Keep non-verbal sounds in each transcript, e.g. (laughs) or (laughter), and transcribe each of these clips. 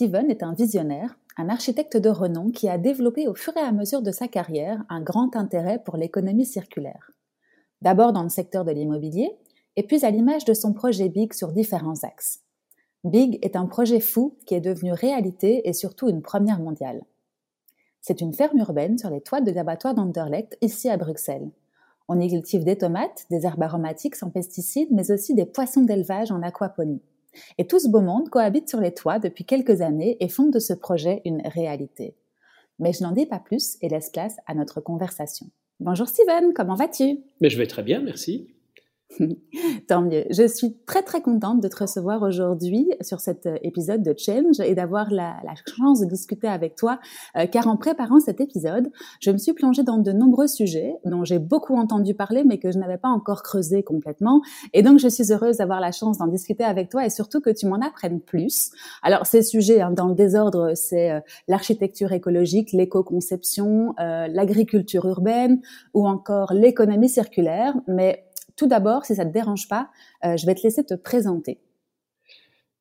Steven est un visionnaire, un architecte de renom qui a développé au fur et à mesure de sa carrière un grand intérêt pour l'économie circulaire. D'abord dans le secteur de l'immobilier, et puis à l'image de son projet Big sur différents axes. Big est un projet fou qui est devenu réalité et surtout une première mondiale. C'est une ferme urbaine sur les toits de l'abattoir d'Anderlecht, ici à Bruxelles. On y cultive des tomates, des herbes aromatiques sans pesticides, mais aussi des poissons d'élevage en aquaponie. Et tout ce beau monde cohabite sur les toits depuis quelques années et font de ce projet une réalité. Mais je n'en dis pas plus et laisse place à notre conversation. Bonjour Steven, comment vas-tu? Mais je vais très bien, merci. (laughs) Tant mieux. Je suis très très contente de te recevoir aujourd'hui sur cet euh, épisode de Change et d'avoir la, chance de discuter avec toi, euh, car en préparant cet épisode, je me suis plongée dans de nombreux sujets dont j'ai beaucoup entendu parler mais que je n'avais pas encore creusé complètement. Et donc je suis heureuse d'avoir la chance d'en discuter avec toi et surtout que tu m'en apprennes plus. Alors ces sujets, hein, dans le désordre, c'est euh, l'architecture écologique, l'éco-conception, l'agriculture urbaine ou encore l'économie circulaire, mais tout d'abord, si ça ne te dérange pas, euh, je vais te laisser te présenter.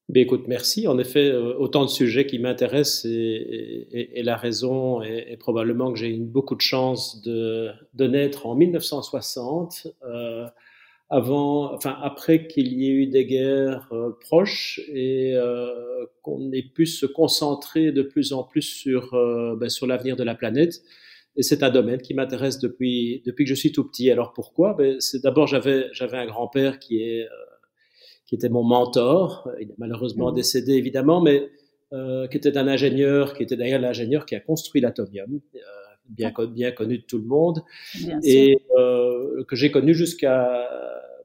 Ben écoute, merci. En effet, euh, autant de sujets qui m'intéressent et, la raison est, probablement que j'ai eu beaucoup de chance de, naître en 1960, euh, avant, enfin après qu'il y ait eu des guerres proches et qu'on ait pu se concentrer de plus en plus sur ben, sur l'avenir de la planète. Et c'est un domaine qui m'intéresse depuis, depuis que je suis tout petit. Alors pourquoi? Ben, c'est D'abord, j'avais, j'avais un grand-père qui, est, euh, qui était mon mentor. Il est malheureusement mmh. décédé, évidemment, mais euh, qui était un ingénieur, qui était d'ailleurs l'ingénieur qui a construit l'atomium, euh, bien, bien connu de tout le monde, et que j'ai connu jusqu'à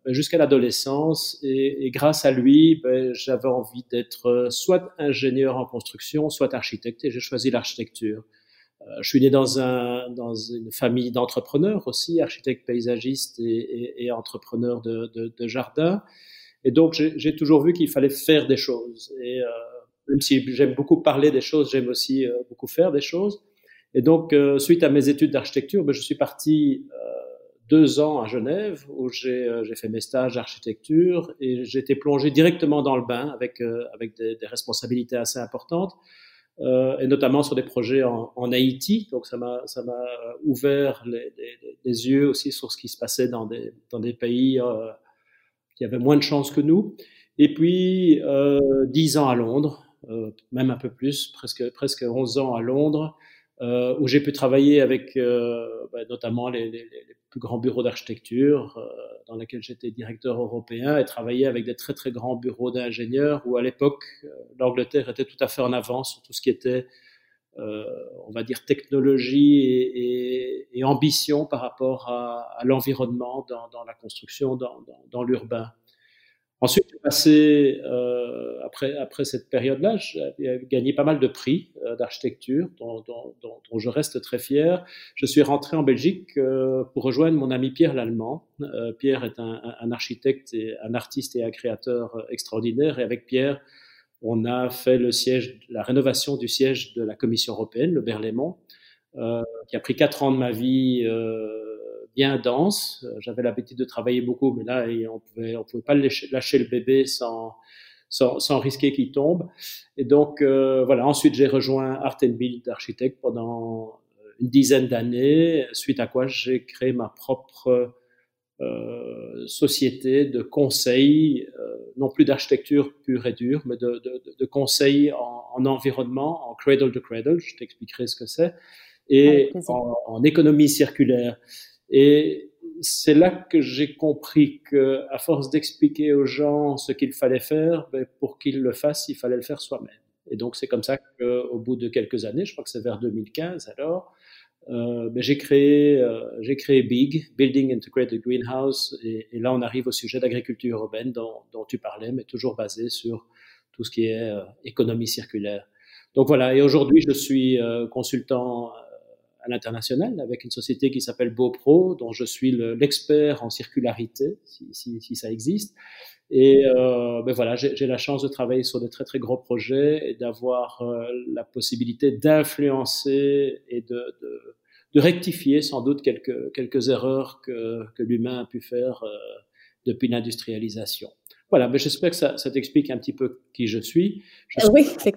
ben, jusqu'à l'adolescence. Et, et, grâce à lui, ben, j'avais envie d'être soit ingénieur en construction, soit architecte, et j'ai choisi l'architecture. Euh, je suis né dans, un, dans une famille d'entrepreneurs aussi, architectes paysagistes et, et, et entrepreneurs de, de, de, jardin. Et donc, j'ai toujours vu qu'il fallait faire des choses. Et euh, même si j'aime beaucoup parler des choses, j'aime aussi euh, beaucoup faire des choses. Et donc, euh, suite à mes études d'architecture, ben, je suis parti euh, deux ans à Genève où j'ai fait mes stages d'architecture et été plongé directement dans le bain avec, avec des, des responsabilités assez importantes euh, et notamment sur des projets en, en Haïti. Donc ça m'a ça m'a ouvert les, les, les, yeux aussi sur ce qui se passait dans des dans des pays euh, qui avaient moins de chance que nous. Et puis euh, dix ans à Londres, euh, même un peu plus, presque presque onze ans à Londres, euh, où j'ai pu travailler avec euh, bah, notamment les, les, plus grands bureaux d'architecture, euh, dans lesquels j'étais directeur européen, et travailler avec des très très grands bureaux d'ingénieurs, où à l'époque l'Angleterre était tout à fait en avance sur tout ce qui était, on va dire, technologie et, ambition par rapport à, l'environnement dans, la construction, dans l'urbain. Ensuite, passé, euh, après, après cette période-là, j'ai gagné pas mal de prix euh, d'architecture dont, je reste très fier. Je suis rentré en Belgique euh, pour rejoindre mon ami Pierre Lallemand. Pierre est un, architecte, un artiste et un créateur extraordinaire. Et avec Pierre, on a fait la rénovation du siège de la Commission européenne, le Berlaymont, qui a pris quatre ans de ma vie bien dense. Euh, j'avais l'habitude de travailler beaucoup, mais là, on pouvait, on pouvait pas lâcher le bébé sans, sans, sans risquer qu'il tombe. Et donc, euh, voilà. Ensuite, j'ai rejoint Art Build Architect pendant euh, une dizaine d'années, suite à quoi j'ai créé ma propre euh, société de conseil, euh, non plus d'architecture pure et dure, mais de, de, de conseil en, en, environnement, en cradle to cradle, je t'expliquerai ce que c'est, et en, en, économie circulaire. Et c'est là que j'ai compris que, à force d'expliquer aux gens ce qu'il fallait faire, ben, pour qu'ils le fassent, il fallait le faire soi-même. Et donc c'est comme ça qu'au bout de quelques années, je crois que c'est vers 2015 alors, euh, ben, j'ai créé euh, j'ai créé Big, Building Integrated Greenhouse, et, là on arrive au sujet d'agriculture urbaine dont, dont, tu parlais, mais toujours basé sur tout ce qui est économie circulaire. Donc voilà, et aujourd'hui, je suis consultant à l'international avec une société qui s'appelle BoPro, dont je suis l'expert en circularité, si, si, si, ça existe. Et euh, ben voilà, j'ai la chance de travailler sur de très très gros projets et d'avoir euh, la possibilité d'influencer et de, de, de, rectifier sans doute quelques, quelques erreurs que, que l'humain a pu faire euh, depuis l'industrialisation. Voilà, mais j'espère que ça, ça t'explique un petit peu qui je suis. Je oui, c'est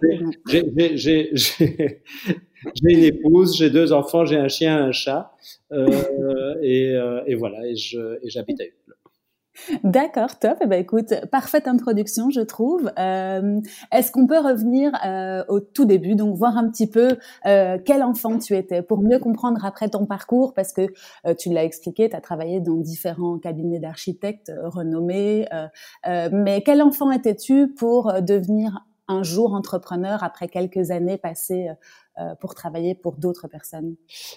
J'ai une épouse, j'ai deux enfants, j'ai un chien, un chat, euh, et, euh, et, voilà, et j'habite à Uccle. D'accord, top. Eh ben, écoute, parfaite introduction, je trouve. Euh, Est-ce qu'on peut revenir au tout début, donc voir un petit peu quel enfant tu étais, pour mieux comprendre après ton parcours, parce que tu l'as expliqué, tu as travaillé dans différents cabinets d'architectes renommés, mais quel enfant étais-tu pour devenir un jour entrepreneur après quelques années passées euh, pour travailler pour d'autres personnes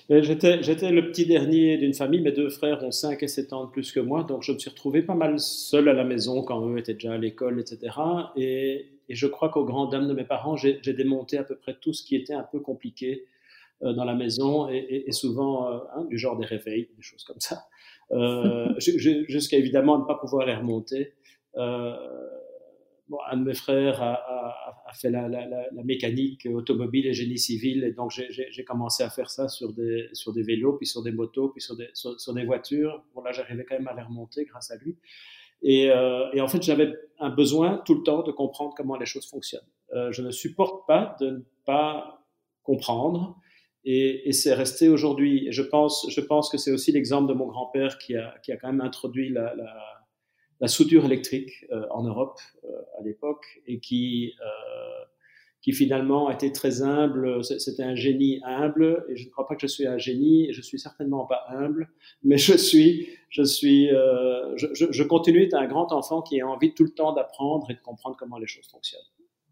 J'étais, j'étais le petit dernier d'une famille. Mes deux frères ont 5 et 7 ans de plus que moi, donc je me suis retrouvé pas mal seul à la maison quand eux étaient déjà à l'école, etc. Et, et je crois qu'au grand dam de mes parents, j'ai, démonté à peu près tout ce qui était un peu compliqué euh, dans la maison et, et, souvent euh, hein, du genre des réveils, des choses comme ça, euh, (laughs) jusqu'à évidemment ne pas pouvoir les remonter. Euh, un de mes frères a, fait la, mécanique automobile et génie civil, et donc j'ai commencé à faire ça sur des, vélos, puis sur des motos, puis sur des, voitures. Bon, là, j'arrivais quand même à les remonter grâce à lui. Et, euh, en fait, j'avais un besoin tout le temps de comprendre comment les choses fonctionnent. Euh, je ne supporte pas de ne pas comprendre. Et, c'est resté aujourd'hui. Je pense, que c'est aussi l'exemple de mon grand-père qui a, quand même introduit la la soudure électrique euh, en Europe euh, à l'époque et qui euh, qui finalement était très humble. C'était un génie humble, et je ne crois pas que je suis un génie, et je suis certainement pas humble, mais je suis, je suis, euh, je, je, je, continue d'être un grand enfant qui a envie tout le temps d'apprendre et de comprendre comment les choses fonctionnent.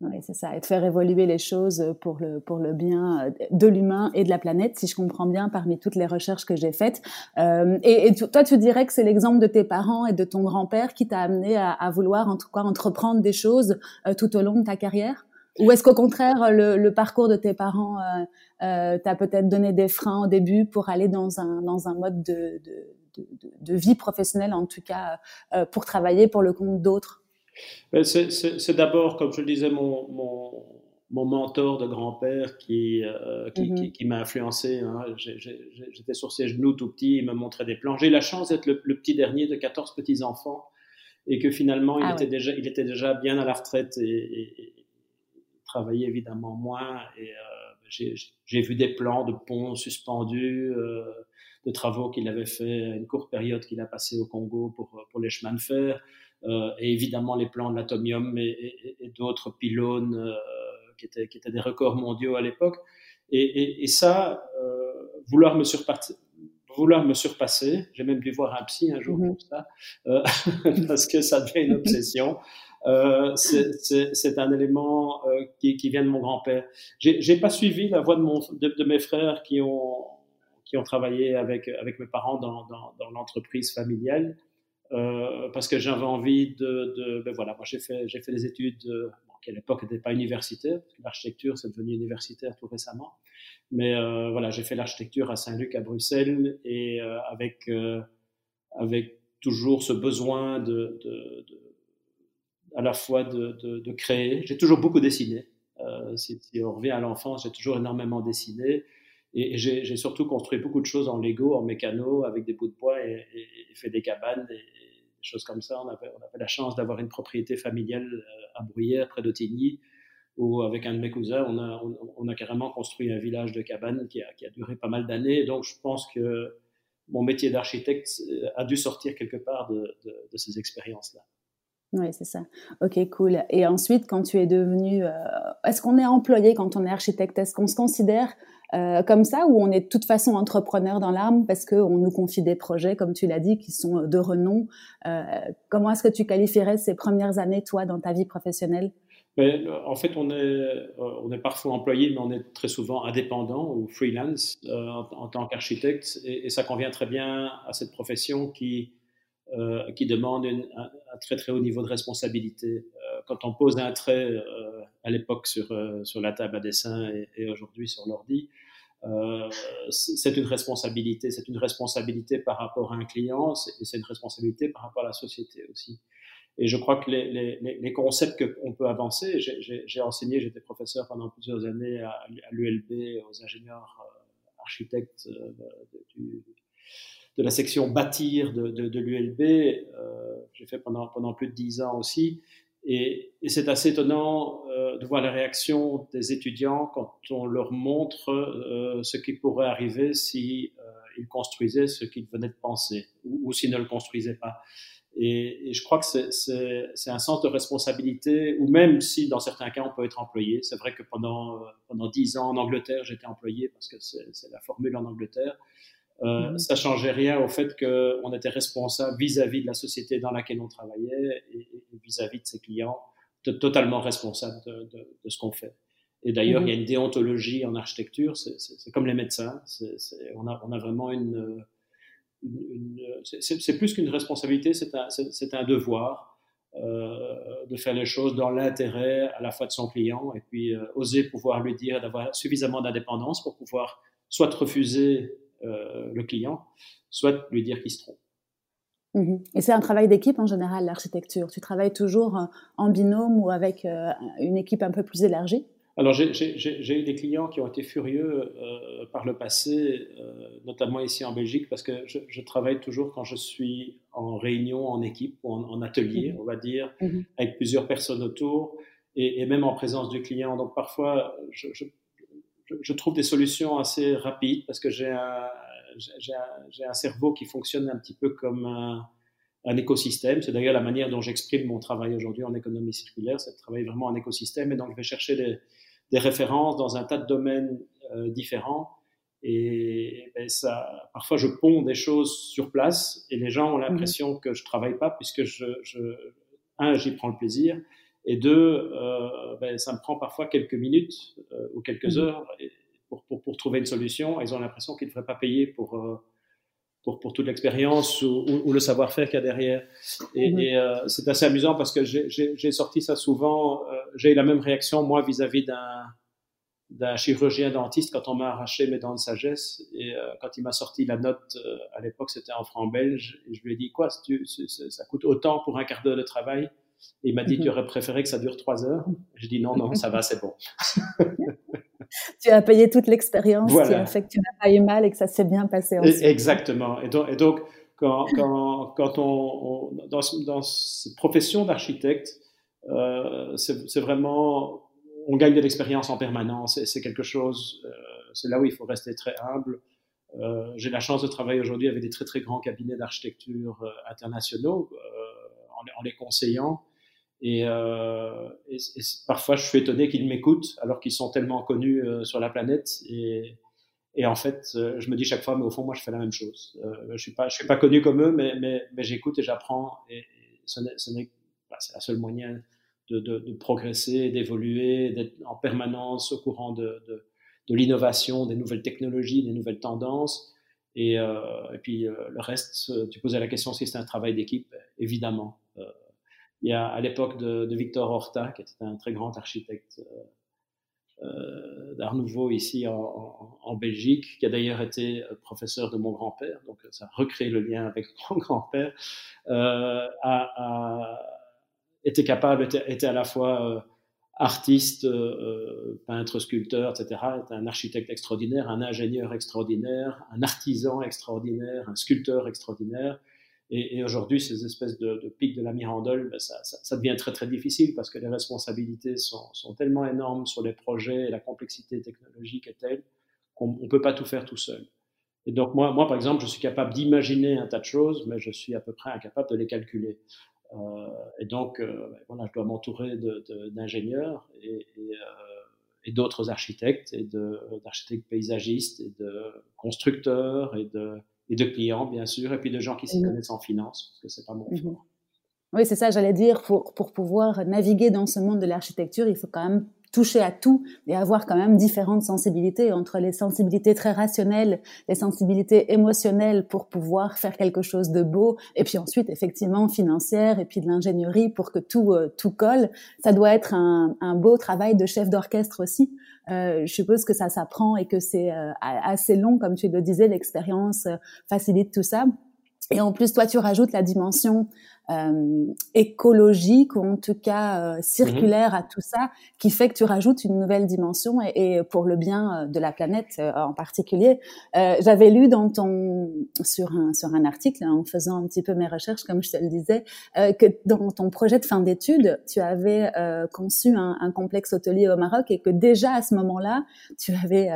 Oui, c'est ça, et de faire évoluer les choses pour le, pour le bien euh, de l'humain et de la planète, si je comprends bien, parmi toutes les recherches que j'ai faites. Euh, et, et, toi, tu dirais que c'est l'exemple de tes parents et de ton grand-père qui t'a amené à, à, vouloir, en tout cas, entreprendre des choses euh, tout au long de ta carrière? Ou est-ce qu'au contraire, le, le, parcours de tes parents euh, euh, t'a peut-être donné des freins au début pour aller dans un, dans un mode de, de, de, de vie professionnelle, en tout cas, euh, pour travailler pour le compte d'autres? C'est d'abord, comme je le disais, mon, mon, mon mentor de grand-père qui, euh, qui, mm-hmm. qui, qui m'a influencé. Hein. J'étais sur ses genoux tout petit, il me montrait des plans. J'ai eu la chance d'être le, le, petit dernier de 14 petits-enfants et que finalement, il, ah était déjà, il était déjà bien à la retraite et, et, et travaillait évidemment moins. Et euh, j'ai vu des plans de ponts suspendus. Euh, de travaux qu'il avait fait, une courte période qu'il a passé au Congo pour, pour les chemins de fer et évidemment les plans de l'atomium et, et, et d'autres pylônes euh, qui, étaient, qui étaient des records mondiaux à l'époque. Et, et, ça, euh, vouloir me surpasser, vouloir me surpasser. J'ai même dû voir un psy un jour pour ça, euh, (laughs) parce que ça devient une obsession. Euh, c'est un élément euh, qui, qui, vient de mon grand-père. J'ai pas suivi la voie de, mon, de, de, mes frères qui ont, qui ont travaillé avec, avec mes parents dans, dans, dans l'entreprise familiale. Euh, parce que j'avais envie de, de, ben voilà, moi j'ai fait j'ai fait des études euh, bon, qui à l'époque n'étaient pas universitaires, l'architecture c'est devenu universitaire tout récemment, mais euh, voilà j'ai fait l'architecture à Saint-Luc à Bruxelles et euh, avec avec toujours ce besoin de, de, de à la fois de, de créer. J'ai toujours beaucoup dessiné. Si, si, on revient à l'enfance, j'ai toujours énormément dessiné. Et, j'ai surtout construit beaucoup de choses en Lego, en mécano, avec des bouts de bois et, fait des cabanes et, des choses comme ça. On avait, la chance d'avoir une propriété familiale euh, à Bruyères, près d'Otigny, où avec un de mes cousins, on a, carrément construit un village de cabanes qui a, duré pas mal d'années. Donc je pense que mon métier d'architecte euh, a dû sortir quelque part de ces expériences-là. Oui, c'est ça. Ok, cool. Et ensuite, quand tu es devenu, euh, est-ce qu'on est employé quand on est architecte? Est-ce qu'on se considère euh, comme ça ou on est de toute façon entrepreneur dans l'âme parce qu'on nous confie des projets, comme tu l'as dit, qui sont de renom euh, Comment est-ce que tu qualifierais ces premières années, toi, dans ta vie professionnelle? Ben, en fait, on est, euh, parfois employé, mais on est très souvent indépendant ou freelance euh, en, tant qu'architecte, et, ça convient très bien à cette profession qui, euh, qui demande un, très très haut niveau de responsabilité. Quand on pose un trait à l'époque sur, sur la table à dessin et, aujourd'hui sur l'ordi, c'est une responsabilité. C'est une responsabilité par rapport à un client et c'est une responsabilité par rapport à la société aussi. Et je crois que les, les, les concepts qu'on peut avancer, j'ai enseigné, j'étais professeur pendant plusieurs années à, l'ULB, aux ingénieurs architectes de la section bâtir de, l'ULB. Euh, j'ai fait pendant, pendant plus de dix ans aussi. Et, c'est assez étonnant euh, de voir la réaction des étudiants quand on leur montre euh, ce qui pourrait arriver si ils construisaient ce qu'ils venaient de penser ou, ou s'ils ne le construisaient pas. Et, je crois que c'est un sens de responsabilité, ou même si dans certains cas on peut être employé. C'est vrai que pendant pendant dix ans en Angleterre, j'étais employé parce que c'est la formule en Angleterre. Euh, mhm. Ça changeait rien au fait qu'on était responsable vis-à-vis de la société dans laquelle on travaillait et vis-à-vis de ses clients, totalement responsable de, ce qu'on fait. Et d'ailleurs, il y a mhm. une déontologie en architecture, c'est comme les médecins, on, a, on, a, vraiment une... c'est plus qu'une responsabilité, c'est un, un, devoir. Euh, de faire les choses dans l'intérêt à la fois de son client et puis euh, oser pouvoir lui dire d'avoir suffisamment d'indépendance pour pouvoir soit refuser euh, le client, soit lui dire qu'il se trompe. Mhm. Et c'est un travail d'équipe en général, l'architecture. Tu travailles toujours euh, en binôme ou avec euh, une équipe un peu plus élargie? Alors, j'ai eu des clients qui ont été furieux par le passé, notamment ici en Belgique, parce que je, travaille toujours quand je suis en réunion, en équipe ou en, atelier, mhm. on va dire, mhm. avec plusieurs personnes autour, et, même en présence du client. Donc, parfois, je, je, trouve des solutions assez rapides parce que j'ai un, j'ai un, cerveau qui fonctionne un petit peu comme un, écosystème. C'est d'ailleurs la manière dont j'exprime mon travail aujourd'hui en économie circulaire, c'est de travailler vraiment en écosystème. Et donc, je vais chercher des, des références dans un tas de domaines euh, différents. Et ben, ça, parfois, je ponds des choses sur place et les gens ont l'impression mmh que je travaille pas puisque je, je un, j'y prends le plaisir et deux, euh, ben, ça me prend parfois quelques minutes euh, ou quelques mmh. heures pour, pour, pour, trouver une solution. Ils ont l'impression qu'ils ne devraient pas payer pour, euh, pour, pour toute l'expérience ou, ou, le savoir-faire qu'il y a derrière. Et, mmh. et c'est assez amusant parce que j'ai sorti ça souvent. j'ai eu la même réaction, moi, vis-à-vis d'un d'un chirurgien dentiste quand on m'a arraché mes dents de sagesse et quand il m'a sorti la note à l'époque c'était en franc belge et je lui ai dit quoi ça coûte autant pour un quart d'heure de travail il m'a dit, tu mhm. aurais préféré que ça dure trois heures J'ai dit, non, non, ça va, c'est bon. (laughs) tu as payé toute l'expérience qui a fait que tu n'as pas eu mal et que ça s'est bien passé ensuite. Exactement. Et donc, et donc quand, quand, quand on, dans, dans, cette profession d'architecte, euh, c'est vraiment, on gagne de l'expérience en permanence et c'est quelque chose, euh, c'est là où il faut rester très humble. Euh, J'ai la chance de travailler aujourd'hui avec des très très grands cabinets d'architecture internationaux en, les conseillant. Euh, et, parfois, je suis étonné qu'ils m'écoutent alors qu'ils sont tellement connus euh, sur la planète. Et, et, en fait, euh, je me dis chaque fois, mais au fond, moi, je fais la même chose. je suis pas, je suis pas connu comme eux, mais, mais, mais j'écoute et j'apprends. Et, ce n'est, bah, c'est la seule moyen de, de, de progresser, d'évoluer, d'être en permanence au courant de, de, de l'innovation, des nouvelles technologies, des nouvelles tendances. Et, et puis le reste, tu posais la question si c'est un travail d'équipe, évidemment. Euh, il y a à l'époque de, Victor Horta, qui était un très grand architecte euh, euh, d'Art Nouveau ici en, Belgique, qui a d'ailleurs été professeur de mon grand-père, donc ça recrée le lien avec (laughs) mon grand-père, a, a, été capable, était, était à la fois artiste, peintre, sculpteur, etc., est un architecte extraordinaire, un ingénieur extraordinaire, un artisan extraordinaire, un sculpteur extraordinaire. Et, et aujourd'hui, ces espèces de, de pics de la mirandole, ben ça, ça, ça, devient très très difficile parce que les responsabilités sont, sont, tellement énormes sur les projets et la complexité technologique est telle qu'on ne peut pas tout faire tout seul. Et donc moi, moi, par exemple, je suis capable d'imaginer un tas de choses, mais je suis à peu près incapable de les calculer. Euh, et donc, euh, ben voilà, je dois m'entourer d'ingénieurs et, euh, et d'autres architectes, et d'architectes paysagistes, et de constructeurs, et de et de clients, bien sûr, et puis de gens qui s'y connaissent en finance, parce que c'est pas mon mhm. Oui, c'est ça, j'allais dire, pour, pour pouvoir naviguer dans ce monde de l'architecture, il faut quand même toucher à tout et avoir quand même différentes sensibilités entre les sensibilités très rationnelles, les sensibilités émotionnelles pour pouvoir faire quelque chose de beau et puis ensuite effectivement financière et puis de l'ingénierie pour que tout euh, tout colle. Ça doit être un, un beau travail de chef d'orchestre aussi. Euh, je suppose que ça s'apprend et que c'est euh, assez long, comme tu le disais, l'expérience euh, facilite tout ça. Et en plus, toi, tu rajoutes la dimension euh, écologique ou en tout cas euh, circulaire à tout ça, qui fait que tu rajoutes une nouvelle dimension et, pour le bien euh, de la planète euh, en particulier. J'avais lu dans ton sur un sur un article hein, en faisant un petit peu mes recherches, comme je te le disais, que dans ton projet de fin d'études, tu avais conçu un, un, complexe hôtelier au Maroc et que déjà à ce moment-là, tu avais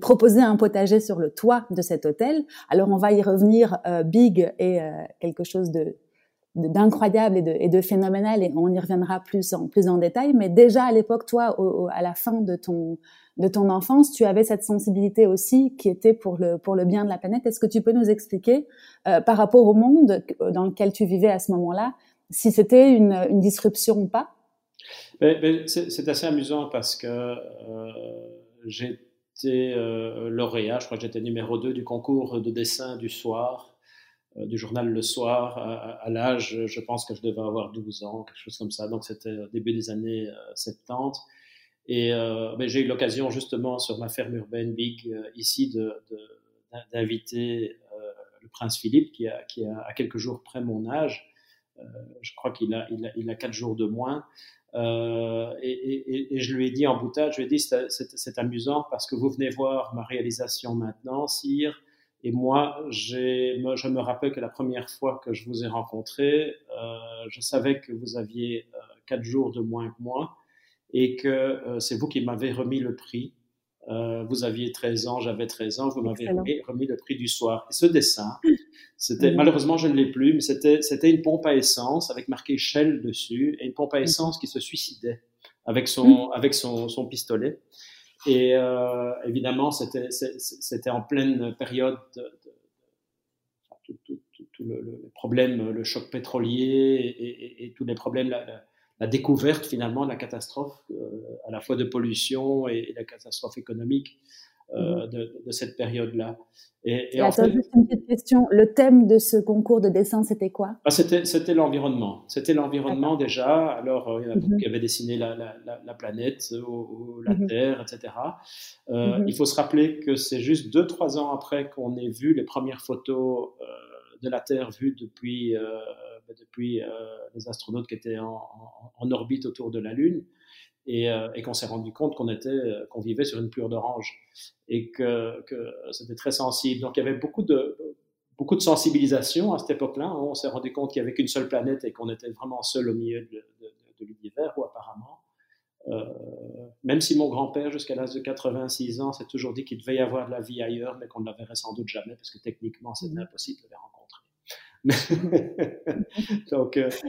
proposer un potager sur le toit de cet hôtel. Alors on va y revenir. Euh, big et euh, quelque chose de d'incroyable et de, et de, phénoménal et on y reviendra plus en plus en détail. Mais déjà à l'époque, toi, à la fin de ton de ton enfance, tu avais cette sensibilité aussi qui était pour le pour le bien de la planète. Est-ce que tu peux nous expliquer euh, par rapport au monde dans lequel tu vivais à ce moment-là, si c'était une, une disruption ou pas? C'est assez amusant parce que j'ai euh, lauréat, je crois que j'étais numéro 2 du concours de dessin du soir, euh, du journal Le Soir, à, l'âge, je pense que je devais avoir 12 ans, quelque chose comme ça. Donc c'était au début des années 70. Euh, Et ben, j'ai eu l'occasion justement sur ma ferme urbaine Big ici d'inviter le prince Philippe qui a, qui a à quelques jours près mon âge. je crois qu'il a, il a, il a quatre jours de moins. Euh, et, et, et, je lui ai dit en boutade, je lui ai dit c'est amusant parce que vous venez voir ma réalisation maintenant, sire. Et moi, je me rappelle que la première fois que je vous ai rencontré, euh, je savais que vous aviez euh, quatre jours de moins que moi et que euh, c'est vous qui m'avez remis le prix. Euh, vous aviez 13 ans, j'avais 13 ans, vous m'avez remis, remis, le prix du soir. Et ce dessin, (laughs) c'était, mm. malheureusement, je ne l'ai plus, mais c'était, c'était une pompe à essence avec marqué Shell dessus et une pompe à mm. essence qui se suicidait avec son, mm. avec son, son pistolet. Et euh, évidemment, c'était, c'était en pleine période de, de, tout, tout, tout, le, le, problème, le choc pétrolier et, et, et tous les problèmes, la, la, découverte finalement de la catastrophe, euh, à la fois de pollution et, la catastrophe économique euh, de, de, cette période-là. Et, et, attends, juste une petite question. Le thème de ce concours de dessin, c'était quoi? Ah, C'était l'environnement. C'était l'environnement déjà. Alors, euh, il y en a beaucoup mm -hmm. qui avaient dessiné la, la, la, planète, ou, la mm -hmm. Terre, etc. Euh, mm -hmm. Il faut se rappeler que c'est juste deux, trois ans après qu'on ait vu les premières photos euh, de la Terre vues depuis, euh, depuis euh, les astronautes qui étaient en, en, en, orbite autour de la Lune et, euh, et qu'on s'est rendu compte qu'on était, euh, qu'on vivait sur une pluie d'orange et que, que c'était très sensible. Donc il y avait beaucoup de beaucoup de sensibilisation à cette époque-là. On s'est rendu compte qu'il n'y avait qu'une seule planète et qu'on était vraiment seul au milieu de, de, de l'univers, ou apparemment. Euh, même si mon grand-père, jusqu'à l'âge de 86 ans, s'est toujours dit qu'il devait y avoir de la vie ailleurs, mais qu'on ne la verrait sans doute jamais, parce que techniquement, c'était mmh. impossible de les rencontrer. (laughs) Donc, euh, c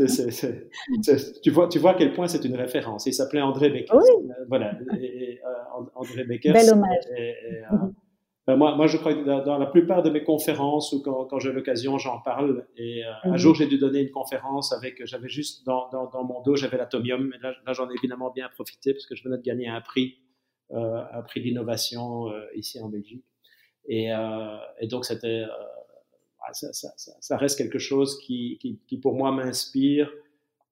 est, c est, tu, vois, tu vois à quel point c'est une référence. Il s'appelait André Becker. Oui. Euh, voilà, et, et, euh, André Becker. Bel hommage. Et, ben moi, moi, je crois que dans, dans, la plupart de mes conférences ou quand, quand j'ai l'occasion, j'en parle. Et un mhm. jour, j'ai dû donner une conférence avec, j'avais juste dans, dans, dans, mon dos, j'avais l'atomium. Là, là j'en ai évidemment bien profité parce que je venais de gagner un prix, un prix d'innovation ici en Belgique. Et, et donc, c'était ça, ça, ça, reste quelque chose qui, qui, qui pour moi m'inspire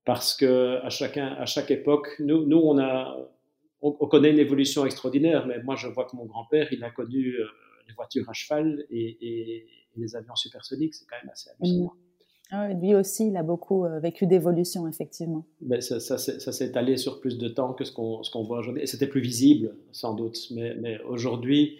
parce que à chacun, à chaque époque, nous, nous on a, on, on, connaît une évolution extraordinaire, mais moi je vois que mon grand-père, il a connu euh, les voitures à cheval et, et, et les avions supersoniques, c'est quand même assez hallucinant. Ah, lui aussi, il a beaucoup euh, vécu d'évolution, effectivement. Ben, ça, ça, ça s'est allé sur plus de temps que ce qu'on qu'on voit aujourd'hui. Et c'était plus visible, sans doute. Mais, mais aujourd'hui,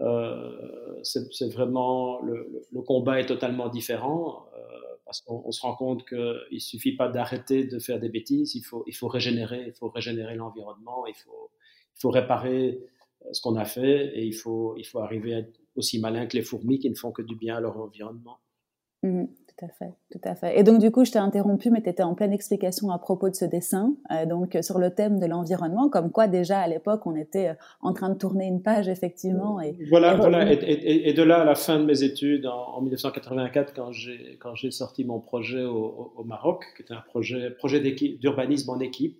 euh, c'est vraiment le, combat est totalement différent euh, parce qu'on se rend compte qu'il suffit pas d'arrêter de faire des bêtises, il faut, il faut régénérer, il faut régénérer l'environnement, il faut, il faut réparer euh, ce qu'on a fait et il faut, il faut arriver à être aussi malin que les fourmis qui ne font que du bien à leur environnement. Mmh tout à fait, tout à fait. Et donc du coup, je t'ai interrompu, mais tu étais en pleine explication à propos de ce dessin, euh, donc sur le thème de l'environnement, comme quoi déjà à l'époque, on était euh, en train de tourner une page effectivement. Et, voilà, voilà. Et, de là à la fin de mes études, en, 1984, quand j'ai quand j'ai sorti mon projet au, Maroc, qui était un projet projet d'urbanisme en équipe,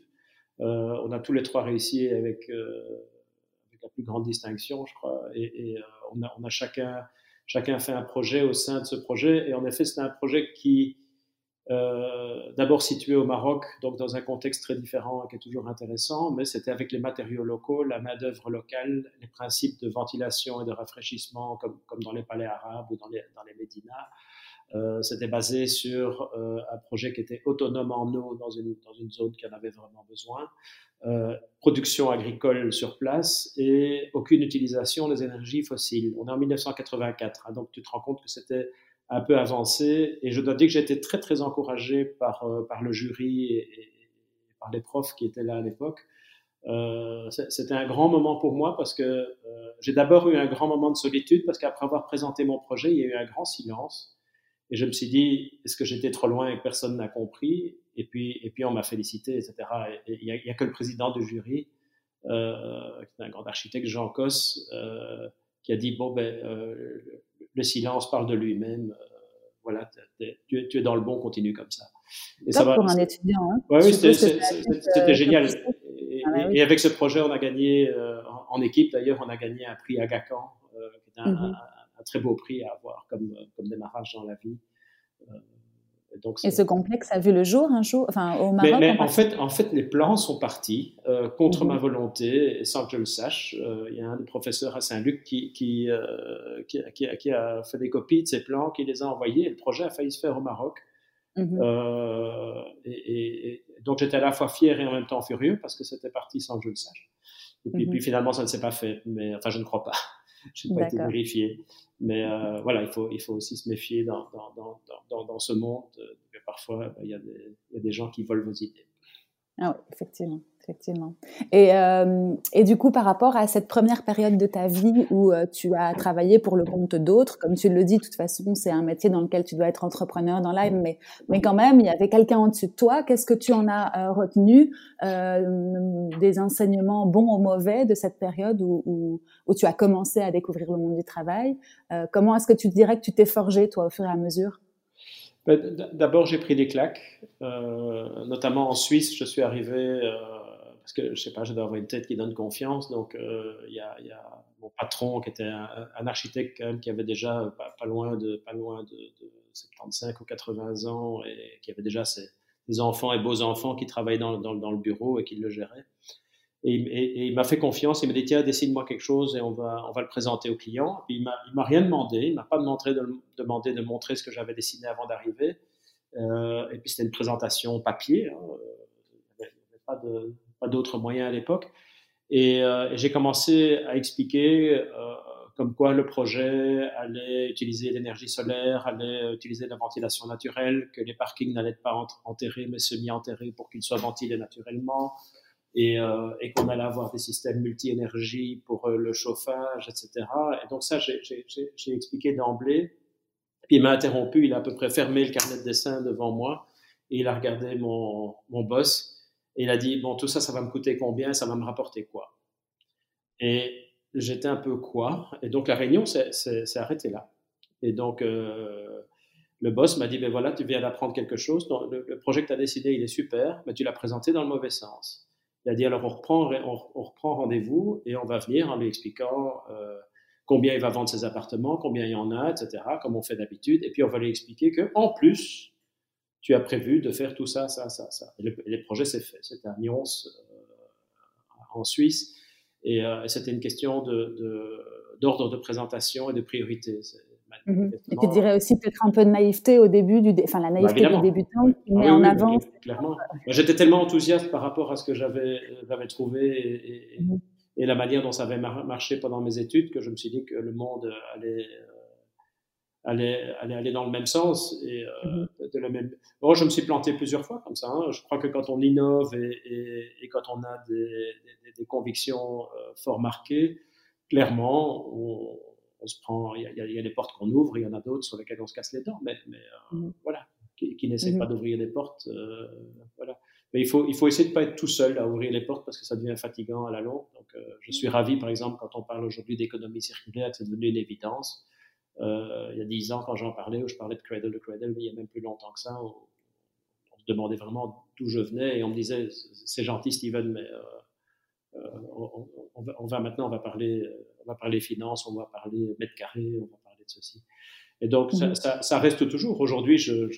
euh, on a tous les trois réussi avec, avec la plus grande distinction, je crois, et, on a on a chacun chacun fait un projet au sein de ce projet. Et en effet, c'est un projet qui, euh, d'abord situé au Maroc, donc dans un contexte très différent qui est toujours intéressant, mais c'était avec les matériaux locaux, la main-d'œuvre locale, les principes de ventilation et de rafraîchissement, comme, dans les palais arabes ou dans les, dans les médinas. Euh, c'était basé sur euh, un projet qui était autonome en eau dans une, dans une zone qui en avait vraiment besoin. Euh, production agricole sur place et aucune utilisation des énergies fossiles. On est en 1984, hein, donc tu te rends compte que c'était un peu avancé et je dois dire que j'ai été très très encouragé par, euh, par le jury et, par les profs qui étaient là à l'époque. Euh, c'était un grand moment pour moi parce que euh, j'ai d'abord eu un grand moment de solitude parce qu'après avoir présenté mon projet, il y a eu un grand silence. Et je me suis dit, est-ce que j'étais trop loin et que personne n'a compris? Et puis, et puis on m'a félicité, etc. Et il n'y a, que le président du jury, euh, qui est un grand architecte, Jean Cos, euh, qui a dit, bon, ben, euh, le silence parle de lui-même. Euh, voilà, tu, es dans le bon, continue comme ça. Et ça va, pour un étudiant. Hein. Ouais, oui, c'était euh, génial. Et, ah et, avec ce projet, on a gagné, en, équipe d'ailleurs, on a gagné un prix à Gacan, qui est un, mm-hmm un très beau prix à avoir comme, comme démarrage dans la vie. Euh, donc, et ce complexe a vu le jour un jour, enfin au Maroc. Mais, en, fait, en fait, les plans sont partis euh, contre mhm. ma volonté, sans que je le sache. Euh, il y a un des professeurs à Saint-Luc qui qui, qui, qui, a fait des copies de ces plans, qui les a envoyés. Et le projet a failli se faire au Maroc. Mhm. Et, et, donc j'étais à la fois fier et en même temps furieux parce que c'était parti sans que je le sache. Et puis, puis mhm. finalement, ça ne s'est pas fait. Mais enfin, je ne crois pas. Je n'ai pas été vérifié. Mais euh, voilà, il faut, il faut aussi se méfier dans, dans, dans, dans ce monde. Euh, parfois, bah, il y, a des, y a des gens qui volent vos idées. Ah oui, effectivement effectivement. Et, euh, et, du coup, par rapport à cette première période de ta vie où euh, tu as travaillé pour le compte d'autres, comme tu le dis, de toute façon, c'est un métier dans lequel tu dois être entrepreneur dans l'âme, mais, mais quand même, il y avait quelqu'un en dessus de toi. Qu'est-ce que tu en as euh, retenu des enseignements bons ou mauvais de cette période où, où, où, tu as commencé à découvrir le monde du travail? Comment est-ce que tu dirais que tu t'es forgé, toi, au fur et à mesure? D'abord, j'ai pris des claques, notamment en Suisse. Je suis arrivé parce que je sais pas, je dois avoir une tête qui donne confiance. Donc, euh, il y, a, mon patron qui était un, architecte qui avait déjà pas, loin de pas loin de, de, 75 ou 80 ans et qui avait déjà ses, enfants et beaux enfants qui travaillaient dans le bureau et qui le géraient. Et, et, il m'a fait confiance. Il m'a dit tiens, dessine-moi quelque chose et on va on va le présenter au client. il m'a il m'a rien demandé. Il m'a pas demandé de, demandé de montrer ce que j'avais dessiné avant d'arriver. Euh, et puis c'était une présentation papier. Hein. Il n'y avait pas d'autres moyens à l'époque. Et, euh, j'ai commencé à expliquer euh, comme quoi le projet allait utiliser l'énergie solaire, allait utiliser la ventilation naturelle, que les parkings n'allaient pas enterrés mais semi-enterrés pour qu'ils soient ventilés naturellement, et, euh, et qu'on allait avoir des systèmes multi-énergie pour le chauffage, etc. Et donc ça, j'ai expliqué d'emblée. Puis il m'a interrompu, il a à peu près fermé le carnet de dessin devant moi, et il a regardé mon, mon boss, et il a dit, bon, tout ça, ça va me coûter combien, ça va me rapporter quoi? Et j'étais un peu quoi? Et donc la réunion s'est arrêtée là. Et donc euh, le boss m'a dit, ben voilà, tu viens d'apprendre quelque chose. le, projet que tu as décidé, il est super, mais tu l'as présenté dans le mauvais sens. Il a dit, alors on reprend, on, reprend rendez-vous et on va venir en lui expliquant euh, combien il va vendre ses appartements, combien il y en a, etc., comme on fait d'habitude. Et puis on va lui expliquer que en plus, tu as prévu de faire tout ça, ça, ça, ça. Et le, projet s'est fait. C'était à Nyons, en Suisse. Et euh, c'était une question d'ordre de, de, présentation et de priorité. Mhm. Et tu dirais aussi peut-être un peu de naïveté au début, du enfin la naïveté bah, du débutant qui met en avant. clairement. (laughs) J'étais tellement enthousiaste par rapport à ce que j'avais trouvé et, mhm. et, la manière dont ça avait marché pendant mes études que je me suis dit que le monde allait allait, aller dans le même sens et euh, mhm. de la même. Bon, je me suis planté plusieurs fois comme ça. Hein. Je crois que quand on innove et, et, quand on a des, des, des convictions euh, fort marquées, clairement, on, se prend, il y, a, des portes qu'on ouvre, il y en a d'autres sur lesquelles on se casse les dents, mais, mais mmh. voilà, qui, qui n'essaient mmh. pas d'ouvrir des portes, voilà. Mais il faut, il faut essayer de pas être tout seul à ouvrir les portes parce que ça devient fatigant à la longue. Donc, je suis ravi, par exemple, quand on parle aujourd'hui d'économie circulaire, que c'est devenu une évidence. il y a dix ans, quand j'en parlais, où je parlais de cradle to cradle, mais il y a même plus longtemps que ça, demandais vraiment d'où je venais et on me disait c'est gentil Steven, mais euh, euh, on, va, maintenant on va parler on va parler finances, on va parler mètre carré, on va parler de ceci. Et donc ça, mhm. reste toujours. Aujourd'hui, je,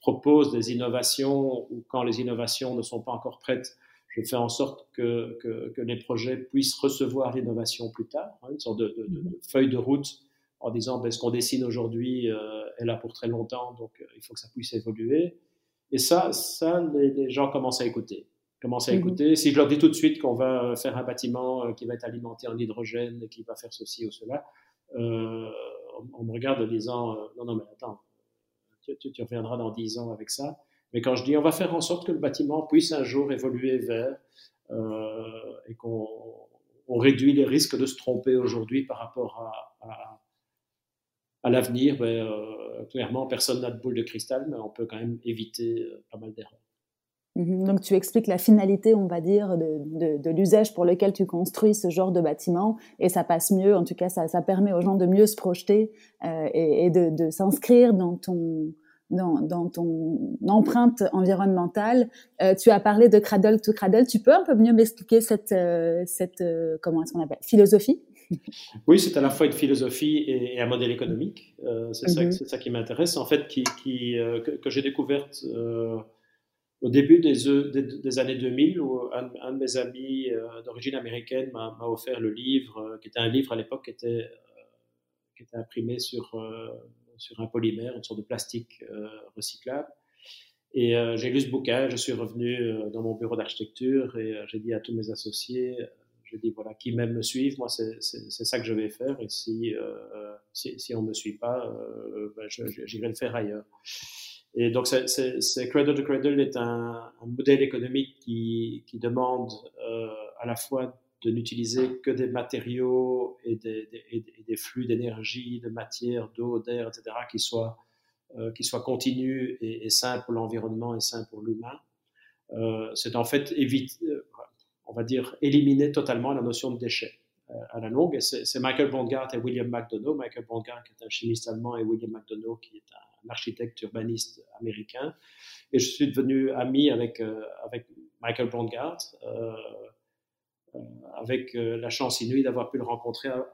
propose des innovations ou quand les innovations ne sont pas encore prêtes, je fais en sorte que, que, les projets puissent recevoir l'innovation plus tard, hein, une sorte de, mhm. feuille de route en disant ben, ce qu'on dessine aujourd'hui euh, est là pour très longtemps, donc il faut que ça puisse évoluer. Et ça, ça les, gens commencent à écouter. Commencent à mhm. écouter. Si je leur dis tout de suite qu'on va faire un bâtiment euh, qui va être alimenté en hydrogène, et qui va faire ceci ou cela, euh, on, me regarde en disant euh, non, non, mais attends, tu, tu, reviendras dans dix ans avec ça. Mais quand je dis on va faire en sorte que le bâtiment puisse un jour évoluer vers euh, et qu'on on réduit les risques de se tromper aujourd'hui par rapport à, à, à l'avenir, ben, euh, clairement, personne n'a de boule de cristal, mais on peut quand même éviter pas mal d'erreurs. Mhm. Donc tu expliques la finalité, on va dire, de, de, l'usage pour lequel tu construis ce genre de bâtiment, et ça passe mieux, en tout cas ça, ça permet aux gens de mieux se projeter euh, et, et, de, de s'inscrire dans ton, dans, dans, ton empreinte environnementale. Euh, tu as parlé de cradle to cradle. Tu peux un peu mieux m'expliquer cette, euh, cette comment est-ce qu'on appelle philosophie? Oui, c'est à la fois une philosophie et, un modèle économique. Euh, c'est ça, mhm. ça, qui m'intéresse, en fait, qui, qui euh, que, j'ai découverte au début des, des, années 2000, où un, de mes amis d'origine américaine m'a offert le livre, qui était un livre à l'époque qui était, imprimé sur, un polymère, une sorte de plastique recyclable. Et j'ai lu ce bouquin, je suis revenu dans mon bureau d'architecture et j'ai dit à tous mes associés, je dis voilà, qui m'aime me suivre, moi c'est ça que je vais faire, et si, euh, on ne me suit pas, euh, ben, j'irai le faire ailleurs. Et donc, c'est Cradle to Cradle est un, modèle économique qui, demande euh, à la fois de n'utiliser que des matériaux et des, flux d'énergie, de matière, d'eau, d'air, etc., qui soient, euh, qui soient continus et, et sains pour l'environnement et sains pour l'humain. Euh, c'est en fait éviter, on va dire, éliminer totalement la notion de déchet à la longue. Et c'est Michael Bondgart et William McDonough. Michael Bondgart qui est un chimiste allemand et William McDonough qui est un architecte urbaniste américain. Et je suis devenu ami avec, euh, avec Michael Bondgart, euh, avec la chance inouïe d'avoir pu le rencontrer à,